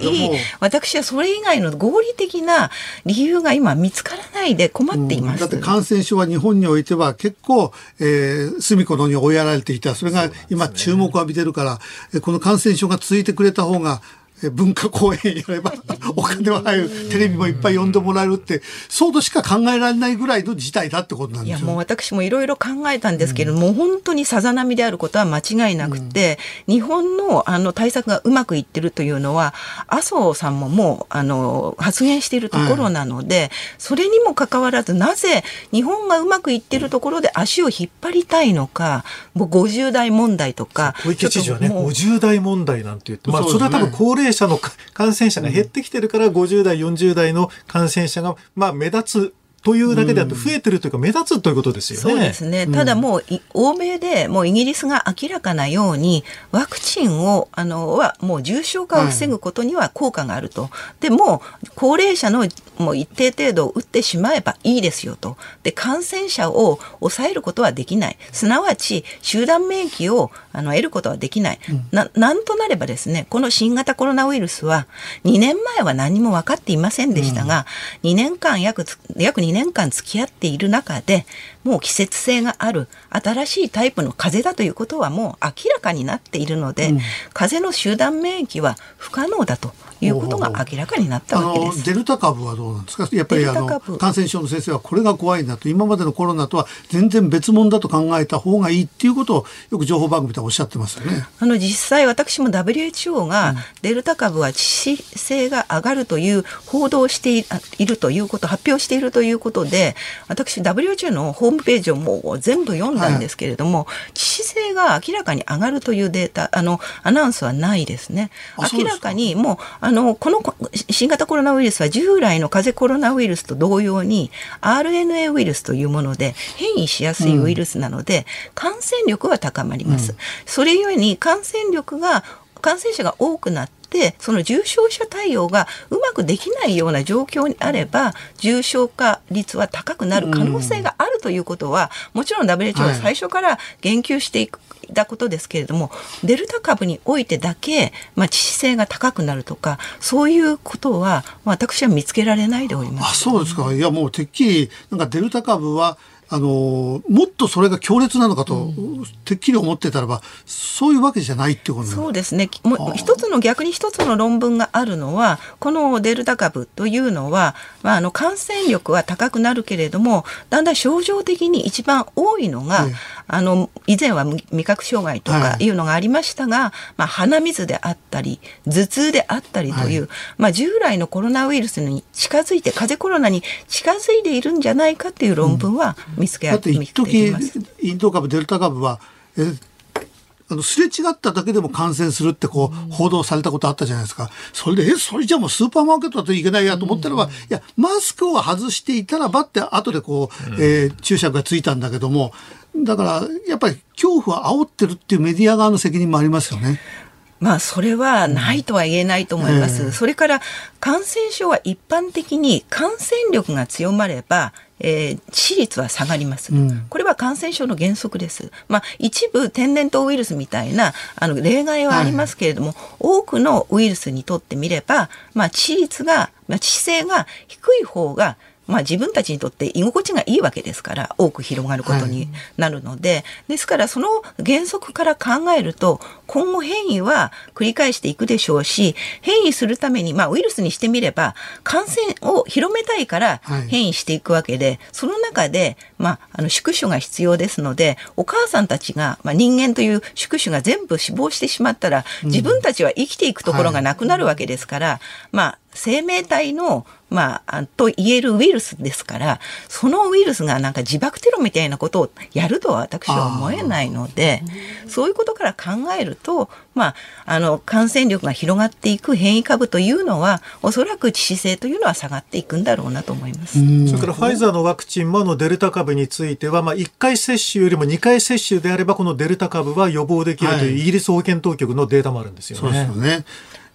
私はそれ以外の合理的な理由が今見つからないで困っています。だって感染症は日本においては結構、えー、隅っこのに追いやられていた。それが今注目を浴びてるから、えこの感染症が続いてくれた方が、え文化公演やればお金は入る、テレビもいっぱい呼んでもらえるって、そうとしか考えられないぐらいの事態だってことなんいやですよ。もう私もいろいろ考えたんですけれども、本当にさざ波であることは間違いなくて、日本のあの対策がうまくいってるというのは麻生さんももうあの発言しているところなので、それにもかかわらずなぜ日本がうまくいってるところで足を引っ張りたいのかもう50代問題とか小池知事はね、ちょっともう50代問題なんて言って、まあ、それは多分高齢者のか感染者が減ってきてるから、50代、40代の感染者が、まあ、目立つというだけであって、増えてるというか、目立つということですよね。そうですね。ただもうい、欧米でもうイギリスが明らかなように、ワクチンを、あの、は、もう重症化を防ぐことには効果があると。でも、高齢者のもう一定程度打ってしまえばいいですよと。で、感染者を抑えることはできない。すなわち、集団免疫をあの得ることはできない。な、なんとなればですね、この新型コロナウイルスは、2年前は何も分かっていませんでしたが、2年間約つ、約2年間付き合っている中で、もう季節性がある新しいタイプの風邪だということはもう明らかになっているので、風邪の集団免疫は不可能だということが明らかになったわけです。デルタ株はどうなんですか？やっぱりあの感染症の先生はこれが怖いんだと。今までのコロナとは全然別物だと考えた方がいいっていうことをよく情報番組ではおっしゃってますよね。あの実際私も WHO がデルタ株は致死性が上がるという報道をしていいるということ発表しているということで私 WHO のホームページをもう全部読んだんですけれども、致死性が明らかに上がるというデータあのアナウンスはないですね。明らかにもうあのこのこ新型コロナウイルスは従来の風邪コロナウイルスと同様に RNA ウイルスというもので変異しやすいウイルスなので、感染力は高まります、それゆえに感染力が感染者が多くなってその重症者対応がうまくできないような状況にあれば重症化率は高くなる可能性があるということは、もちろん WHO は最初から言及していく。たことですけれどもデルタ株においてだけ、まあ、致死性が高くなるとかそういうことは、まあ、私は見つけられないでおります。あそうですかいやもうてっきりなんかデルタ株はあのもっとそれが強烈なのかと、てっきり思ってたらばそういうわけじゃないってことそうですね。もう一つの逆に一つの論文があるのは、このデルタ株というのは、まあ、あの感染力は高くなるけれども、だんだん症状的に一番多いのが、ええ。あの以前は味味覚障害とかい。うのがありましたが、まあ、鼻水であったり頭痛であったりという、まあ、従来のコロナウイルスに近づいて風邪コロナに近づいているんじゃないかっていう論文は見つけ,、だって一時。インド株デルタ株はえあのすれ違っただけでも感染するってこう報道されたことあったじゃないですか。それで、え、それじゃもうスーパーマーケットだといけないやと思ったらば、いや、マスクを外していたらばって後でこう、えー注釈がついたんだけども、だからやっぱり恐怖は煽ってるっていうメディア側の責任もありますよね。まあ、それはないとは言えないと思います。ええそれから、感染症は一般的に感染力が強まれば、えー致死率は下がります、うんこれは感染症の原則です。まあ、一部天然痘ウイルスみたいなあの例外はありますけれども、多くのウイルスにとってみれば、まあ、致死率が、まあ、致死性が低い方が、まあ自分たちにとって居心地がいいわけですから、多く広がることになるので、ですからその原則から考えると、今後変異は繰り返していくでしょうし、変異するために、まあウイルスにしてみれば、感染を広めたいからはい。変異していくわけで、その中で、まあ、あの宿主が必要ですので、お母さんたちが、まあ、人間という宿主が全部死亡してしまったら、自分たちは生きていくところがなくなるわけですから、まあ、生命体の、まあ、あと言えるウイルスですから、そのウイルスがなんか自爆テロみたいなことをやるとは私は思えないので、そういうことから考えると、まあ、あの、感染力が広がっていく変異株というのは、おそらく致死性というのは下がっていくんだろうなと思います。それからファイザーのワクチンもあのデルタ株については、まあ、1回接種よりも2回接種であれば、このデルタ株は予防できるというイギリス保健当局のデータもあるんですよそうですねよ。ね。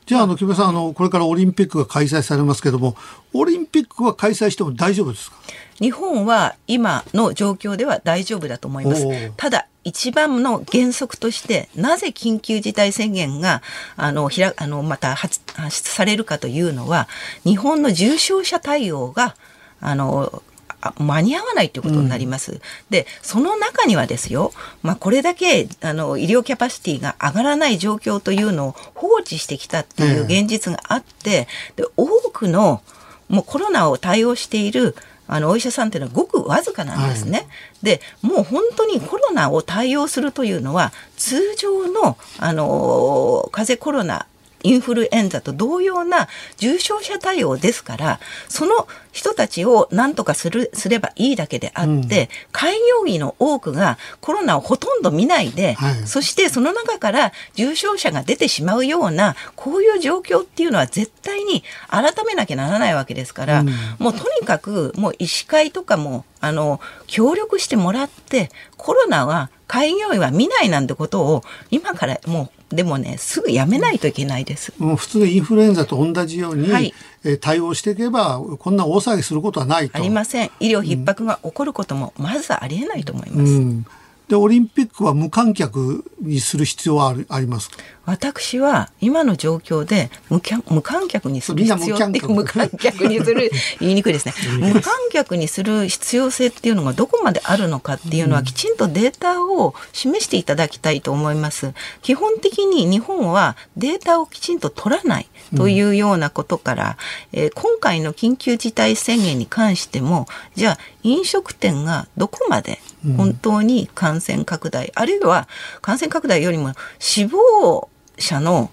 じゃあ、あの、木村さん、あの、これからオリンピックが開催されますけども、オリンピックは開催しても大丈夫ですか？日本は今の状況では大丈夫だと思います。ただ、一番の原則として、なぜ緊急事態宣言が、あの、ひら、あの、また発発出されるかというのは、日本の重症者対応が、あの、あ間に合わないということになります。で、その中にはですよ、まあ、これだけ、あの、医療キャパシティが上がらない状況というのを放置してきたっていう現実があって、で、多くの、もうコロナを対応しているあのお医者さんっていうのはごくわずかなんですね。でもう本当にコロナを対応するというのは通常のあの風邪コロナインフルエンザと同様な重症者対応ですから、その人たちを何とかする、すればいいだけであって、開業医の多くがコロナをほとんど見ないで、はい。そしてその中から重症者が出てしまうような、こういう状況っていうのは絶対に改めなきゃならないわけですから、もうとにかくもう医師会とかも、あの、協力してもらって、コロナは開業医は見ないなんてことを今からもう、でもね、すぐやめないといけないです。もう普通のインフルエンザと同じように、はいえー対応していけば、こんな大騒ぎすることはないと。ありません。医療逼迫が起こることもまずありえないと思います。うん。で、オリンピックは無観客にする必要はありますか？私は今の状況で無観無観客にする必要って無観観客。客にする 言いにくいですね。無観客。にする必要性っていうのがどこまであるのかっていうのはきちんとデータを示していただきたいと思います。基本的に日本はデータをきちんと取らないというようなことから、えー今回の緊急事態宣言に関してもじゃあ飲食店がどこまで本当に感染拡大、あるいは感染拡大よりも死亡者の、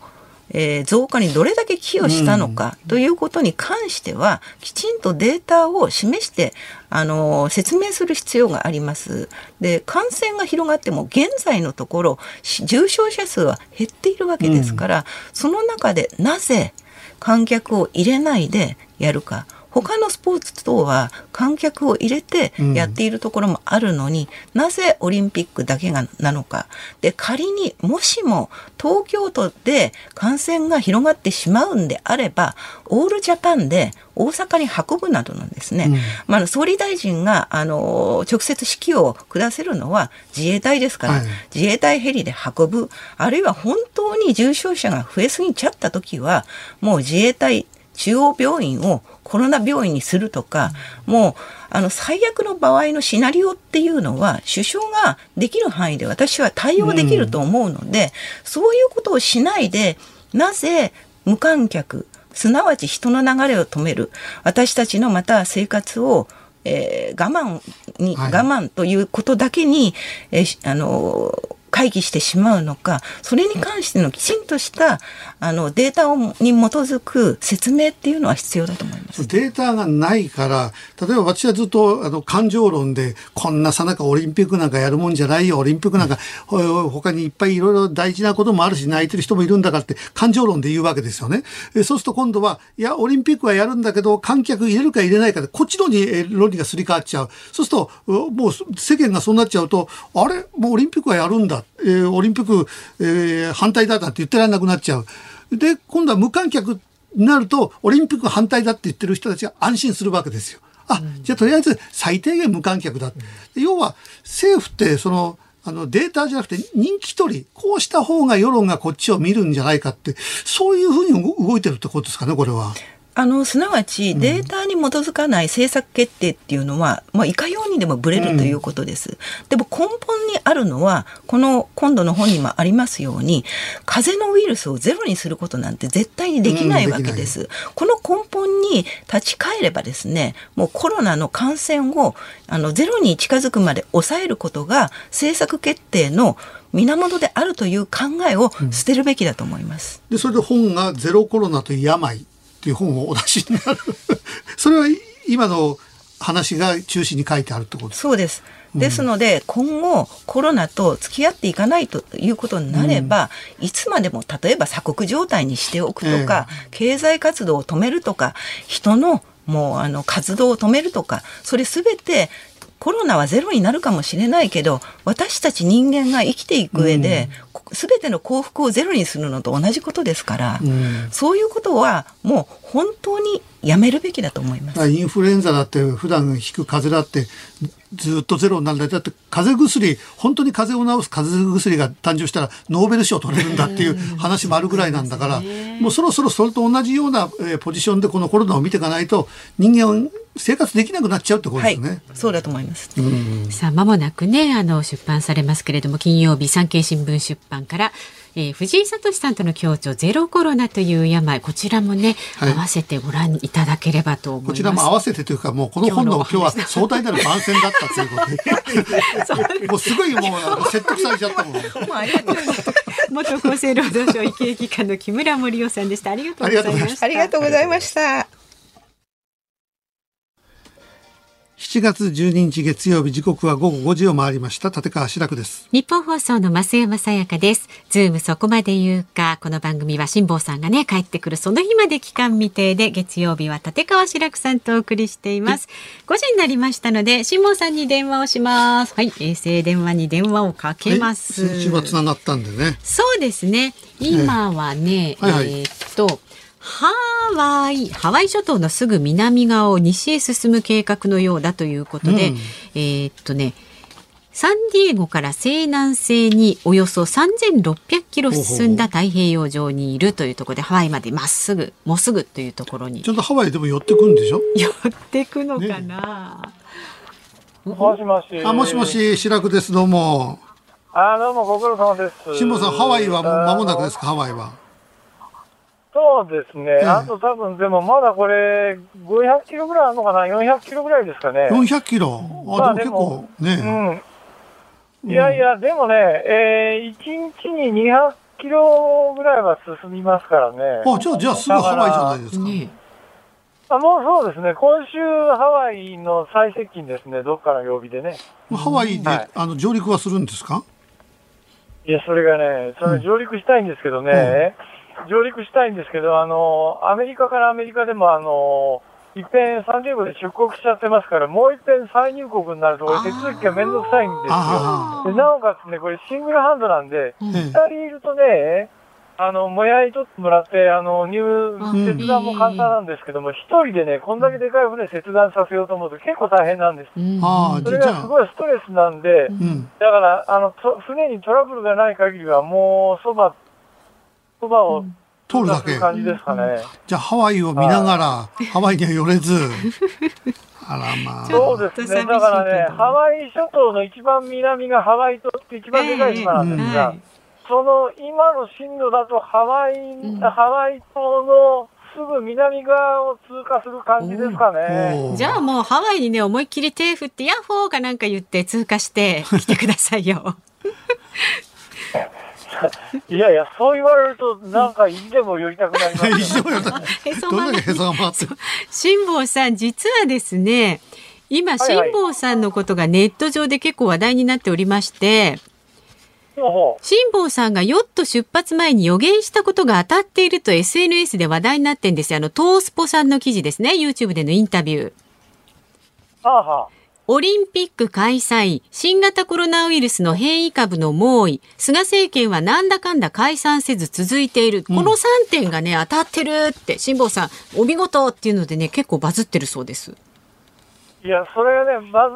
えー増加にどれだけ寄与したのかということに関しては、きちんとデータを示して、あのー説明する必要があります。で、感染が広がっても現在のところ、し重症者数は減っているわけですから、その中でなぜ観客を入れないでやるか。他のスポーツ等は観客を入れてやっているところもあるのに、なぜオリンピックだけがなのか。で、仮にもしも東京都で感染が広がってしまうんであれば、オールジャパンで大阪に運ぶなどのですね、まあ、総理大臣が、あの、直接指揮を下せるのは自衛隊ですから、はい。自衛隊ヘリで運ぶ、あるいは本当に重症者が増えすぎちゃった時は、もう自衛隊中央病院をコロナ病院にするとか、もう、あの、最悪の場合のシナリオっていうのは、首相ができる範囲で私は対応できると思うので、そういうことをしないで、なぜ無観客、すなわち人の流れを止める、私たちのまた生活を、えー我慢に、はい。我慢ということだけに、えーしあの会議してしまうのか、それに関してのきちんとしたあのデータをに基づく説明っていうのは必要だと思います。データがないから、例えば私はずっとあの感情論で、こんなさなかオリンピックなんかやるもんじゃないよ、オリンピックなんか、ほ他にいっぱいいろいろ大事なこともあるし、泣いてる人もいるんだからって、感情論で言うわけですよね。えそうすると今度は、いや、オリンピックはやるんだけど、観客入れるか入れないかで、こっちのに論理がすり替わっちゃう。そうすると、もう世間がそうなっちゃうと、あれ？もうオリンピックはやるんだ。えーオリンピック、えー反対だなんて言ってられなくなっちゃう。で、今度は無観客になると、オリンピック反対だって言ってる人たちが安心するわけですよ。あ、じゃあとりあえず最低限無観客だ。で要は、政府って、その、あのデータじゃなくて人気取り、こうした方が世論がこっちを見るんじゃないかって、そういうふうに動いてるってことですかね、これは。あのすなわちデータに基づかない政策決定っていうのは、まあ、いかようにでもブレるということです、でも根本にあるのはこの今度の本にもありますように風邪のウイルスをゼロにすることなんて絶対にできないわけです、この根本に立ち返ればですねもうコロナの感染をあのゼロに近づくまで抑えることが政策決定の源であるという考えを捨てるべきだと思います。でそれで本が「ゼロコロナという病」っていう本をお出しになる。それは今の話が中心に書いてあるってことですか？そうです。ですので、今後コロナと付き合っていかないということになれば、いつまでも例えば鎖国状態にしておくとか、経済活動を止めるとか人のもうあの活動を止めるとかそれすべてコロナはゼロになるかもしれないけど私たち人間が生きていく上で、すべての幸福をゼロにするのと同じことですから、そういうことはもう本当にやめるべきだと思います。インフルエンザだって普段引く風邪だってずっとゼロになるんだだって風邪薬本当に風邪を治す風邪薬が誕生したらノーベル賞取れるんだっていう話もあるぐらいなんだからもうそろそろそれと同じような、えーポジションでこのコロナを見ていかないと人間生活できなくなっちゃうってことですね。そうだと思います。さあ間もなくねあの出版されますけれども金曜日産経新聞出版から、えー藤井聡さんとの共著ゼロコロナという病こちらもね、はい合わせてご覧いただければと思います。こちらも合わせてというかもうこの本の今日は壮大なる番宣だったということでもうすごいもうあの説得されちゃったもん。もうありがとう。元厚生労働省医系技官の木村盛夫さんでした。ありがとうございました。ありがとうございました。7月12日月曜日時刻は午後5時を回りました立川志らくです。日本放送の増山さやかです。ズームそこまで言うか。この番組は辛坊さんがね、帰ってくるその日まで期間未定で、月曜日は立川志らくさんとお送りしています。5時になりましたので、辛坊さんに電話をします。はい、衛星電話に電話をかけます。先週はつながったんでね。そうですね。今はね、はいはいえーっと、ハワイ、ハワイ諸島のすぐ南側を西へ進む計画のようだということで、うんえーっとね、サンディエゴから西南西におよそ3600キロ進んだ太平洋上にいるというところで、ハワイまでまっすぐ、もうすぐというところにちゃんとハワイでも寄ってくんでしょ？寄ってくのかな、もしもし。あ、もしも。し、志らくです。どうも。あ、どうもご苦労様です。辛坊さん、ハワイはもう間もなくですか、ハワイは。そうですね。えあと多分、でもまだこれ、500キロぐらいあるのかな ?400 キロぐらいですかね。400キロ？まああ、でも結構ね。うん。いやいや、でもね、えー、1日に200キロぐらいは進みますからね。あ、じゃあ、じゃあすぐハワイじゃないですか。ねあもうそうですね。今週ハワイの最接近ですね。どっかの曜日でね。ハワイで、はいあの上陸はするんですか？いや、それがね、それ上陸したいんですけどね、上陸したいんですけど、あの、アメリカからアメリカでも、あの、いっぺんサンディエゴで出国しちゃってますから、もういっぺん再入国になると、これ手続きがめんどくさいんですよ。あでなおかつね、これシングルハンドなんで、あ、二え人いるとね、あの、もやい取ってもらって、あの、入、切断も簡単なんですけども、一人でね、こんだけでかい船切断させようと思うと結構大変なんです。うんああ、それがすごいストレスなんで、うん。だから、あの、と船にトラブルがない限りは、もう、そば、そばを通るだけ。感じですかね。じゃあ、ハワイを見ながら、ハワイには寄れず。あらまあ。そうですね。だからね、ハワイ諸島の一番南がハワイ島って一番でかい島なんですが、はいその今の進路だとハワイ、んハワイ島のすぐ南側を通過する感じですかね。じゃあもうハワイにね思いっきり手振ってヤッホーかなんか言って通過して来てくださいよ。いやいや、そう言われると、なんか意地でも寄りたくなりますよね。一緒よ。へそどまでれだけへそが回ってる。辛坊さん実はですね今はいはい。辛坊さんのことがネット上で結構話題になっておりまして辛坊さんがヨット出発前に予言したことが当たっていると SNS で話題になってんですよ。あのトースポさんの記事ですね。YouTube でのインタビュー。はあはあオリンピック開催、新型コロナウイルスの変異株の猛威、菅政権はなんだかんだ解散せず続いている。この3点がね、当たってるって、辛坊さん、お見事っていうのでね、結構バズってるそうです。いや、それがね、バ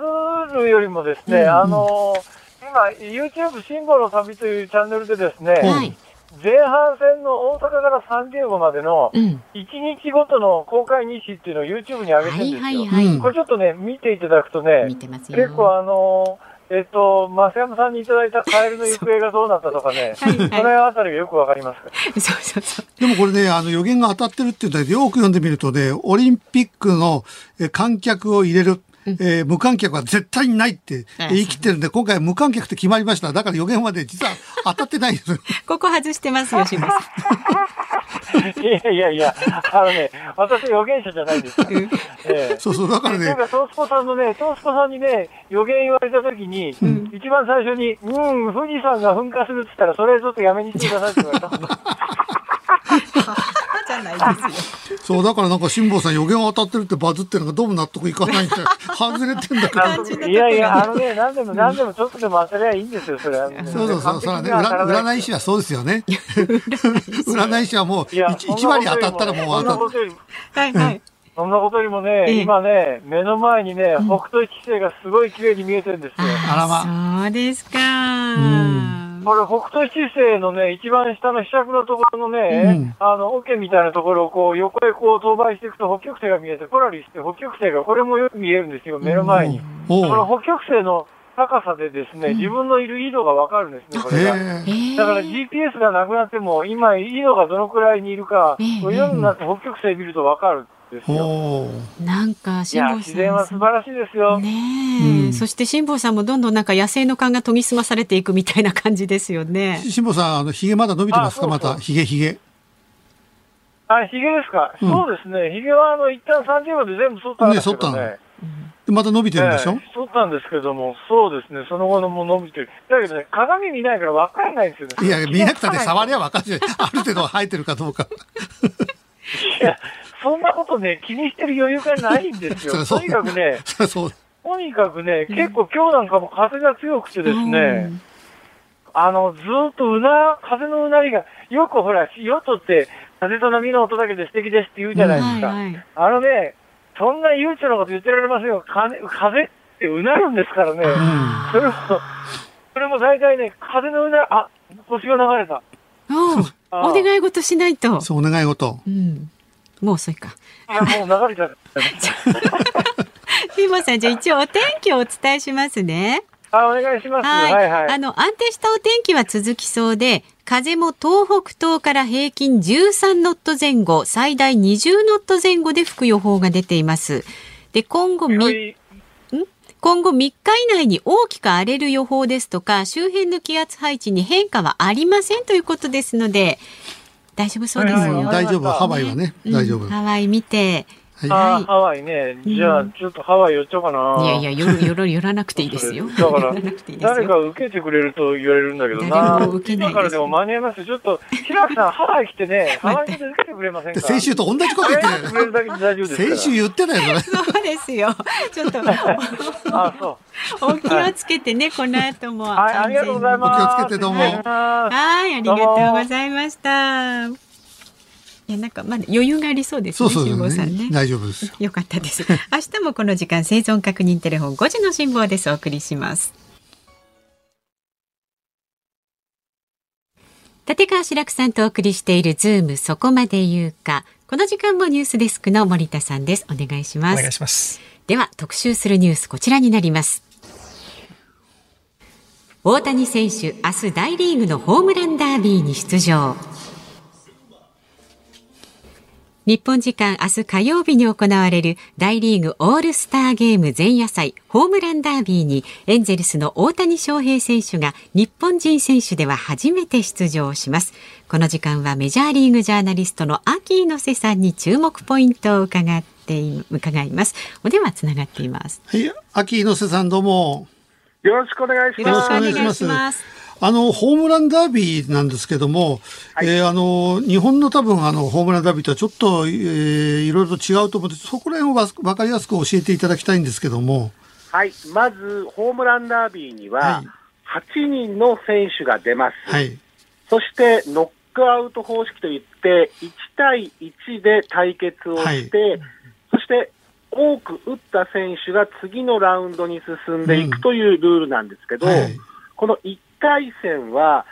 ズるよりもですね、あの、今、YouTube 辛抱の旅というチャンネルでですね、はい。前半戦の大阪からサンディエゴまでのうん。1日ごとの公開日誌っていうのを YouTube に上げてるんですよ。はいはいはいうんこれちょっとね、見ていただくとね見、てますよ。結構あのーえっと、増山さんにいただいたカエルの行方がどうなったとかね、はいその辺あたりがよくわかりますから。そうそうそう。でもこれね、あの予言が当たってるっていうのはよく読んでみるとね、オリンピックのえ観客を入れる。えー無観客は絶対にないってあ言い切ってるんで、今回無観客って決まりました。だから予言はね、実は 当たってないんですよ。ここ外してますよ、辛坊さん。いやいやいや、あのね、私予言者じゃないですから。ええそうそう、だからねなん、か、トースポさんのね、トースポさんにね、予言言われたときに、一番最初に、うん、富士山が噴火するって言ったら、それちょっとやめにしてくださいって言われた。じゃないですよ。そう、だからなんか辛坊さん予言は当たってるってバズってるのがどうも納得いかないんで、外れてんだけど。いやいや、あのね、何でも何でもちょっとでも当たりゃいいんですよ、それは。そうそうそう、それはね、占占い師はそうですよね。占い師はもういや、1, 割当たったらもう当たことよりもはいはい。そんなことよりもね、ええ今ね、目の前にね、北斗一期生がすごい綺麗に見えてるんですよ。あらまそうですか。これ、北斗一期生のね、一番下の被釈のところのね、あの、桶みたいなところをこう、横へこう、飛ばしていくと北極星が見えて、ポラリスって北極星が、これもよく見えるんですよ、目の前に。おこのう北極星の高さでですね、自分のいる緯度がわかるんですね、これが。だから GPS がなくなっても、今、緯度がどのくらいにいるか、夜になって北極星見るとわかる。んなんか、いや、辛坊自然はさん。素晴らしいですよ。ねえ、うんそして辛坊さんもどんどんなんか野生の勘が研ぎ澄まされていくみたいな感じですよね。辛坊さん、あの、髭まだ伸びてますか？まあそうそうた、髭髭。あ、ヒゲですか、うんそうですね。ヒゲはあの、一旦30まで全部剃ったんですけどね。ね剃ったでまた伸びてるんでしょ、ええ剃ったんですけども、そうですね。その後のも伸びてる。だけどね、鏡見ないから分かんないんですよね。いや、見なくたって 触りゃは。分かるじゃん。ある程度生えてるかどうか。いや、そんなことね、気にしてる余裕がないんですよ。とにかくね。とにかくね、結構今日なんかも風が強くてですね、あの、ずーっとうな、風のうなりが、よくほら、ヨットって、風と波の音だけで素敵ですって言うじゃないですか。はいはい。あのね、そんな悠長なこと言ってられませんよ。風風ってうなるんですからね。それも、それも大体ね、風のうなり、あ、星が流れた。お願い事しないと。そう、お願い事。うん。もう遅いか。もう流れちゃった。辛坊さん、じゃあ一応お天気をお伝えしますね。あ、お願いします。はい、はいはい。あの安定したお天気は続きそうで風も東北東から平均13ノット前後最大20ノット前後で吹く予報が出ていますで今後み今後3日以内に大きく荒れる予報ですとか周辺の気圧配置に変化はありませんということですので大丈夫そうですよ、はいはいはい大丈夫。ハワイはね、うん大丈夫。ハワイ見てはいあはいーハワイね。じゃあ、ちょっとハワイ寄っちゃおうかな。いやいやよろよろ寄らなくていいですよ だから誰か受けてくれると言われるんだけど誰な。も受けないからでも間に合いますよ。ちょっと、白木さん、ハワイ来てね、ハワイで受けてくれませんか？で先週と同じこと言って受けてくれるだけで大丈夫です。先週言ってたよ、それ。そうですよちょっと あ、そう。お気をつけてね、この後も。はい、ありがとうございます。お気をつけてどうもはい、ありがとうございました。いや、なんか、まだ余裕がありそうですね、そうそう辛坊さんねね。。大丈夫です。よかったです。明日もこの時間、生存確認テレフォン5時の辛抱です。お送りします。立川志らくさんとお送りしているズームそこまで言うか。この時間もニュースデスクの森田さんです。お願いしおます。願いします。では特集するニュースこちらになります大谷選手明日大リーグのホームランダービーに出場日本時間明日火曜日に行われる大リーグオールスターゲーム前夜祭ホームランダービーにエンゼルスの大谷翔平選手が日本人選手では初めて出場します。この時間はメジャーリーグジャーナリストのアキーノセさんに注目ポイントを伺ってい伺います。お電話つながっています。はい、秋野瀬さんどうも。よろしくお願いしよろしくおます。願いしますあの、ホームランダービーなんですけども、えーあの、日本の多分あの、ホームランダービーとはちょっと、えーいろいろと違うと思って、そこら辺をわわかりやすく教えていただきたいんですけども、はい、まずホームランダービーにははい8人の選手が出ます。はい。そしてノックアウト方式といって、1対1で対決をして、そして多く打った選手が次のラウンドに進んでいくというルールなんですけど、はい。この1回戦は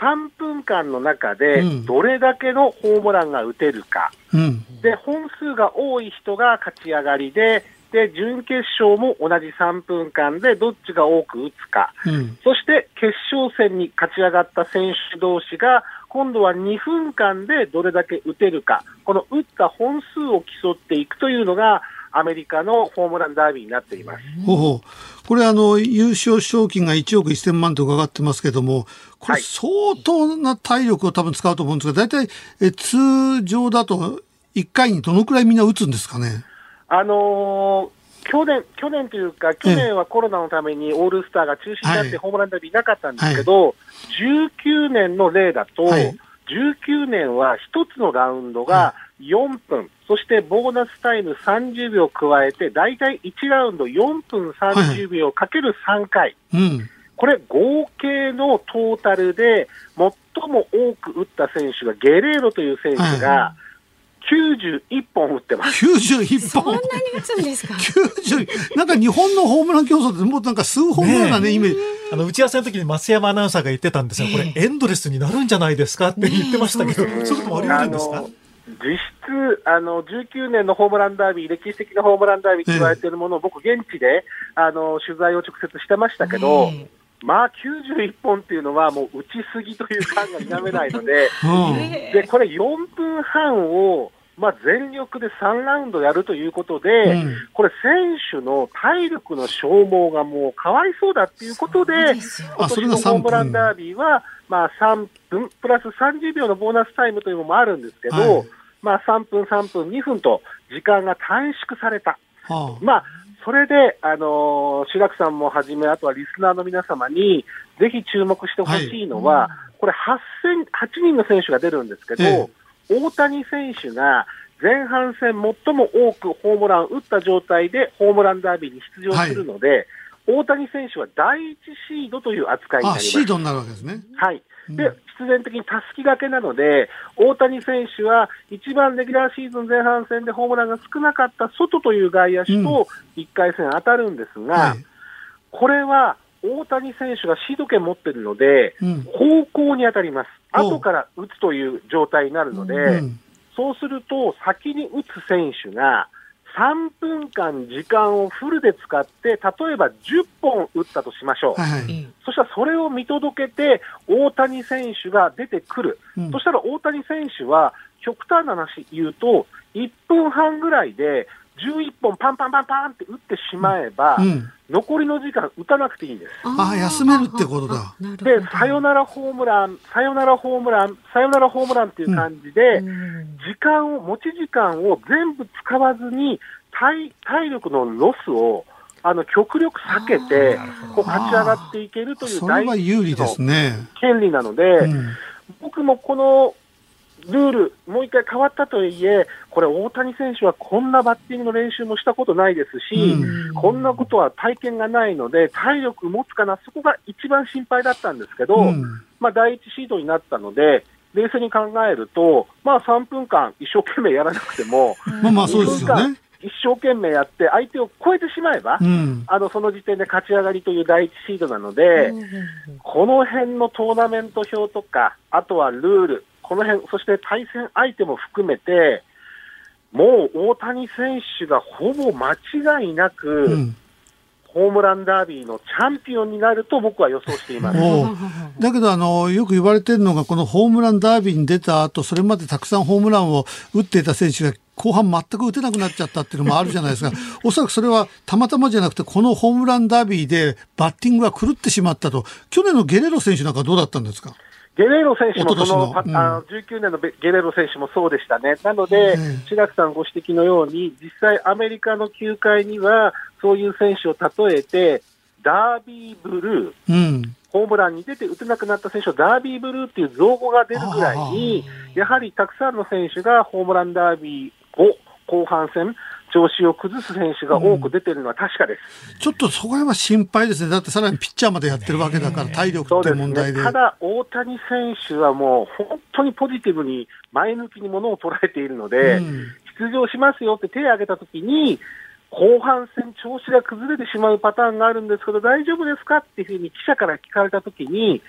3分間の中でうんどれだけのホームランが打てるか、うん。で本数が多い人が勝ち上がりで、で準決勝も同じ3分間でどっちが多く打つか、うん。そして決勝戦に勝ち上がった選手同士が、今度は2分間でどれだけ打てるか、この打った本数を競っていくというのが、アメリカのホームランダービーになっています。ほうほう。これあの、優勝賞金が1億1000万と伺ってますけども、これ相当な体力を多分使うと思うんですが、大体、え、通常だと1回にどのくらいみんな打つんですかね？あのー去年、去年というか、去年はコロナのためにオールスターが中止になってホームランダービーなかったんですけど、19年の例だと、はい19年は1つのラウンドが4分、そしてボーナスタイム30秒加えて、大体1ラウンド4分30秒かける3回。うん。これ合計のトータルで最も多く打った選手がゲレーロという選手が91本打ってます。91本。こんなに打つんですか？90なんか日本のホームラン競争ってもうなんか数本のようなね、イメージ。あの打ち合わせの時に増山アナウンサーが言ってたんですが、これエンドレスになるんじゃないですかって言ってましたけど、そういうこともあり得るんですか？あの実質あの、19年のホームランダービー、歴史的なホームランダービーと言われているものを、僕、現地であの取材を直接してましたけど、まあ、91本っていうのは、もう打ちすぎという感が否めないので、うん。でこれ、4分半を、まあ、全力で3ラウンドやるということで、うん。これ、選手の体力の消耗がもうかわいそうだっていうことで、今あそれが年のホームラン3ダービーは、まあ、3分プラス30秒のボーナスタイムというのもあるんですけど、はいまあ、3分、3分、2分と時間が短縮された。はあまあ、それで、あのー、志らくさんもはじめ、あとはリスナーの皆様に、ぜひ注目してほしいのは、これ8000、8人の選手が出るんですけど、え大谷選手が前半戦最も多くホームランを打った状態でホームランダービーに出場するので、大谷選手は第一シードという扱いになあ、ります。シードになるわけですね。はい。で、必然的にたすきがけなので、大谷選手は一番レギュラーシーズン前半戦でホームランが少なかった外という外野手と1回戦当たるんですが、はい。これは大谷選手がシード権持ってるので、うん。方向に当たります。後から打つという状態になるので、うん。そうすると先に打つ選手が3分間時間をフルで使って、例えば10本打ったとしましょう。はいはい。そしたらそれを見届けて、大谷選手が出てくる、うんそしたら大谷選手は、極端な話言うと、1分半ぐらいで11本パンパンパンパンって打ってしまえば、うん。残りの時間打たなくていいんです。ああ、休めるってことだ。で、サヨナラホームラン、サヨナラホームラン、サヨナラホームランっていう感じで、時間を、持ち時間を全部使わずに、体体力のロスを、あの、極力避けて、こう勝ち上がっていけるというそれは有利ですね。権利なので、うん。僕もこのルール、もう一回変わったとはいえ、これ、大谷選手はこんなバッティングの練習もしたことないですし、こんなことは体験がないので、体力持つかな、そこが一番心配だったんですけど、うんまあ、第一シードになったので、冷静に考えると、まあ、3分間一生懸命やらなくても、まあまあそうですよ2分ね間。一生懸命やって、相手を超えてしまえば、うん。あのその時点で勝ち上がりという第一シードなので、この辺のトーナメント表とか、あとはルール、この辺、そして対戦相手も含めて、もう大谷選手がほぼ間違いなく、うん。ホームランダービーのチャンピオンになると僕は予想しています。だけどあの、よく言われてるのが、このホームランダービーに出た後、それまでたくさんホームランを打っていた選手が後半全く打てなくなっちゃったっていうのもあるじゃないですか。おそらくそれはたまたまじゃなくて、このホームランダービーでバッティングが狂ってしまったと。去年のゲレロ選手なんかどうだったんですか？ゲレーロ選手もそのうんあの19年のベゲレーロ選手もそうでしたね。なので、白木さんご指摘のように、実際アメリカの球界には、そういう選手を例えて、ダービーブルー、うん。ホームランに出て打てなくなった選手をダービーブルーっていう造語が出るぐらいに、やはりたくさんの選手がホームランダービーを後半戦、調子を崩す選手が多く出てるのは確かです。ちょっとそこら辺は心配ですね。だってさらにピッチャーまでやってるわけだから、体力っていう問題で。ただ、大谷選手はもう本当にポジティブに前向きにものを捉えているので、うん出場しますよって手を挙げたときに、後半戦、調子が崩れてしまうパターンがあるんですけど、大丈夫ですかっていうふうに記者から聞かれたときに、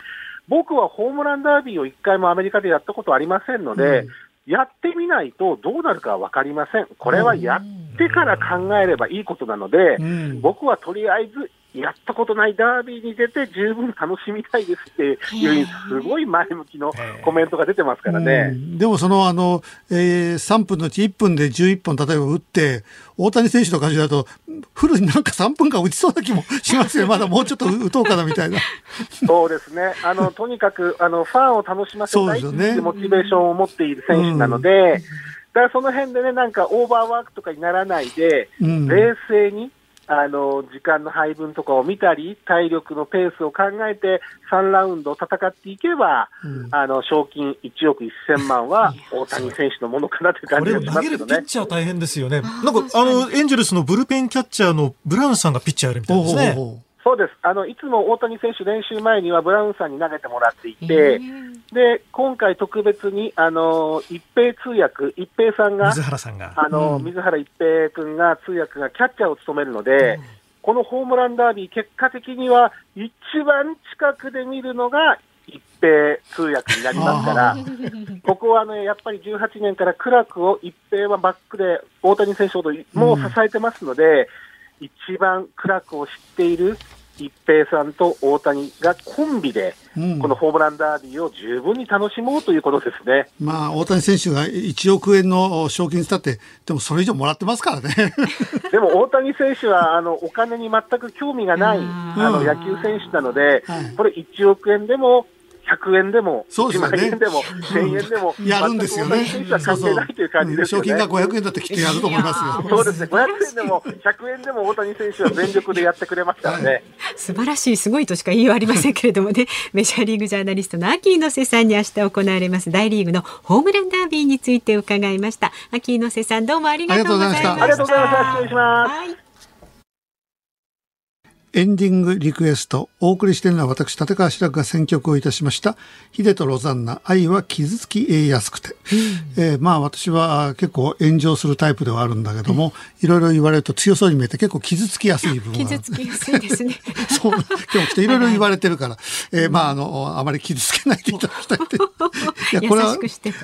僕はホームランダービーを一回もアメリカでやったことありませんので、うんやってみないとどうなるかわかりません。これはやってから考えればいいことなので、うん僕はとりあえずやったことないダービーに出て十分楽しみたいですっていうすごい前向きのコメントが出てますからうね。んでもそのあの、えー3分のうち1分で11本例えば打って、大谷選手の感じだと、フルになんか3分間打ちそうな気もしますよ。まだもうちょっと打とうかなみたいな。そうですね。あの、とにかく、あの、ファンを楽しませたいってそうですよねいうモチベーションを持っている選手なので、だからその辺でね、なんかオーバーワークとかにならないで、うん冷静に、あの、時間の配分とかを見たり、体力のペースを考えて、3ラウンド戦っていけば、あの、賞金1億1000万は大谷選手のものかなという感こじがしれを投げるますけどね。ピッチャー大変ですよね。なんか、あの、エンジェルスのブルペンキャッチャーのブラウンさんがピッチャーやるみたいですね。そうです。あの、いつも大谷選手練習前にはブラウンさんに投げてもらっていて、で、今回特別に、あの、一平通訳、一平さんが、水原さんが。あの、うん水原一平君が通訳がキャッチャーを務めるので、このホームランダービー、結果的には一番近くで見るのが一平通訳になりますから、ここはね、やっぱり18年から苦楽を一平はバックで大谷選手ほどもう支えてますので、一番苦楽を知っている一平さんと大谷がコンビで、うんこのホームランダービーを十分に楽しもうということですね。まあ、大谷選手が1億円の賞金したって、でもそれ以上もらってますからね。でも大谷選手はあのお金に全く興味がないあの野球選手なので、これ1億円でも100円でも、1そうですよね万円でも、1000円でも、やるんですよね関係ないという感じで。賞金が500円だってきっとやると思いますよ。そうですね、500円でも100円でも大谷選手は全力でやってくれますからね。素晴らしいすごいとしか言いようありませんけれどもねメジャーリーグジャーナリストの秋猪瀬さんに明日行われます大リーグのホームランダービーについて伺いました秋猪瀬さんどうもありがとうございましたありがとうございました。失礼します。エンディングリクエスト、お送りしているのは私、立川志らくが選曲をいたしました。ヒデとロザンナ、愛は傷つきやすくて。えーまあ私は結構炎上するタイプではあるんだけども、いろいろ言われると強そうに見えて結構傷つきやすい部分傷つきやすいですね。そう、今日も来ていろいろ言われてるから、えーまああの、あまり傷つけないでいただきたいって。いや、これは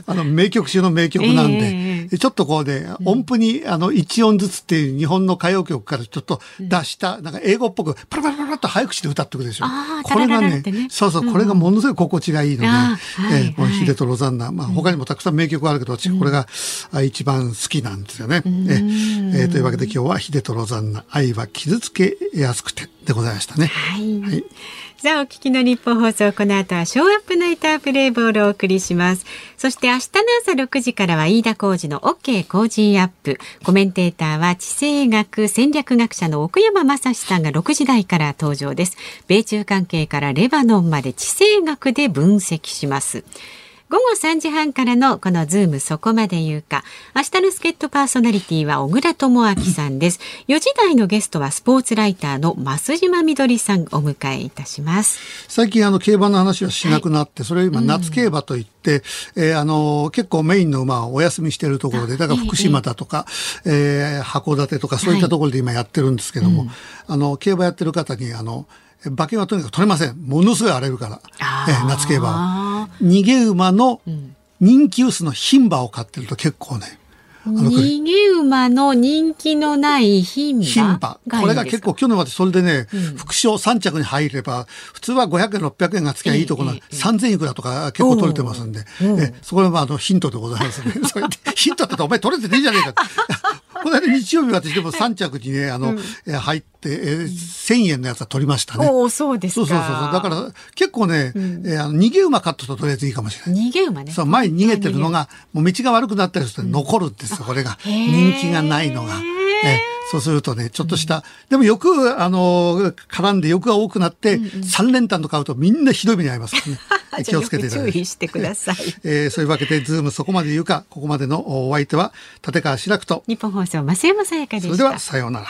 あの、名曲中の名曲なんえで、ちょっとこうね、音符に、あの、1音ずつっていう日本の歌謡曲からちょっと出した、なんか英語っぽく、パラパラパラっと早口で歌ってくるでしょ。これがねそうそう、これがものすごい心地がいいので、えーこのヒデとロザンナ、まあ他にもたくさん名曲があるけど、私これがあ一番好きなんですよね。えというわけで今日はヒデとロザンナ、愛は傷つけやすくてでございましたね。はい。さあ、お聞きの日本放送、この後はショーアップナイタープレイボールをお送りします。そして明日の朝6時からは飯田浩二の OK 工事アップ。コメンテーターは地政学戦略学者の奥山正史さんが6時台から登場です。米中関係からレバノンまで地政学で分析します。午後3時半からのこのズームそこまで言うか。明日の助っ人パーソナリティは小倉智明さんです。4時台のゲストはスポーツライターの増島みどりさんお迎えいたします。最近あの競馬の話はしなくなって、それを今夏競馬といって、えーあの結構メインの馬をお休みしているところで、だから福島だとか、えー函館とかそういったところで今やってるんですけども、あの競馬やってる方にあの馬券はとにかく取れません。ものすごい荒れるから、えー夏競馬は。逃げ馬の人気薄の牝馬を買ってると結構ね、の逃げ馬の人気のない牝馬牝馬。これが結構去年までそれでね、副賞3着に入れば、普通は500円、600円がつきゃいいところが3000いくらとか結構取れてますんで、えそこはまああのヒントでございますね。それでヒントってお前取れてねえじゃねえか。この間日曜日私でも3着にね、あの、え入って、えー1000円のやつは取りましたね。おお、そうですか。そうそうそう。だから結構ね、えーあの逃げ馬買ったととりあえずいいかもしれない。逃げ馬ね。そう、前に逃げてるのが、もう道が悪くなったりすると残るんですよ、これが。人気がないのが。えそうするとね、ちょっとした、でもよく、あの、絡んで欲が多くなって、3連単と買うとみんなひどい目に遭いますからね。気をつけていただいて。注意してください。えーそういうわけで、ズームそこまで言うか、ここまでのお相手は、立川志らくと、日本放送、増山さやかでした。それでは、さようなら。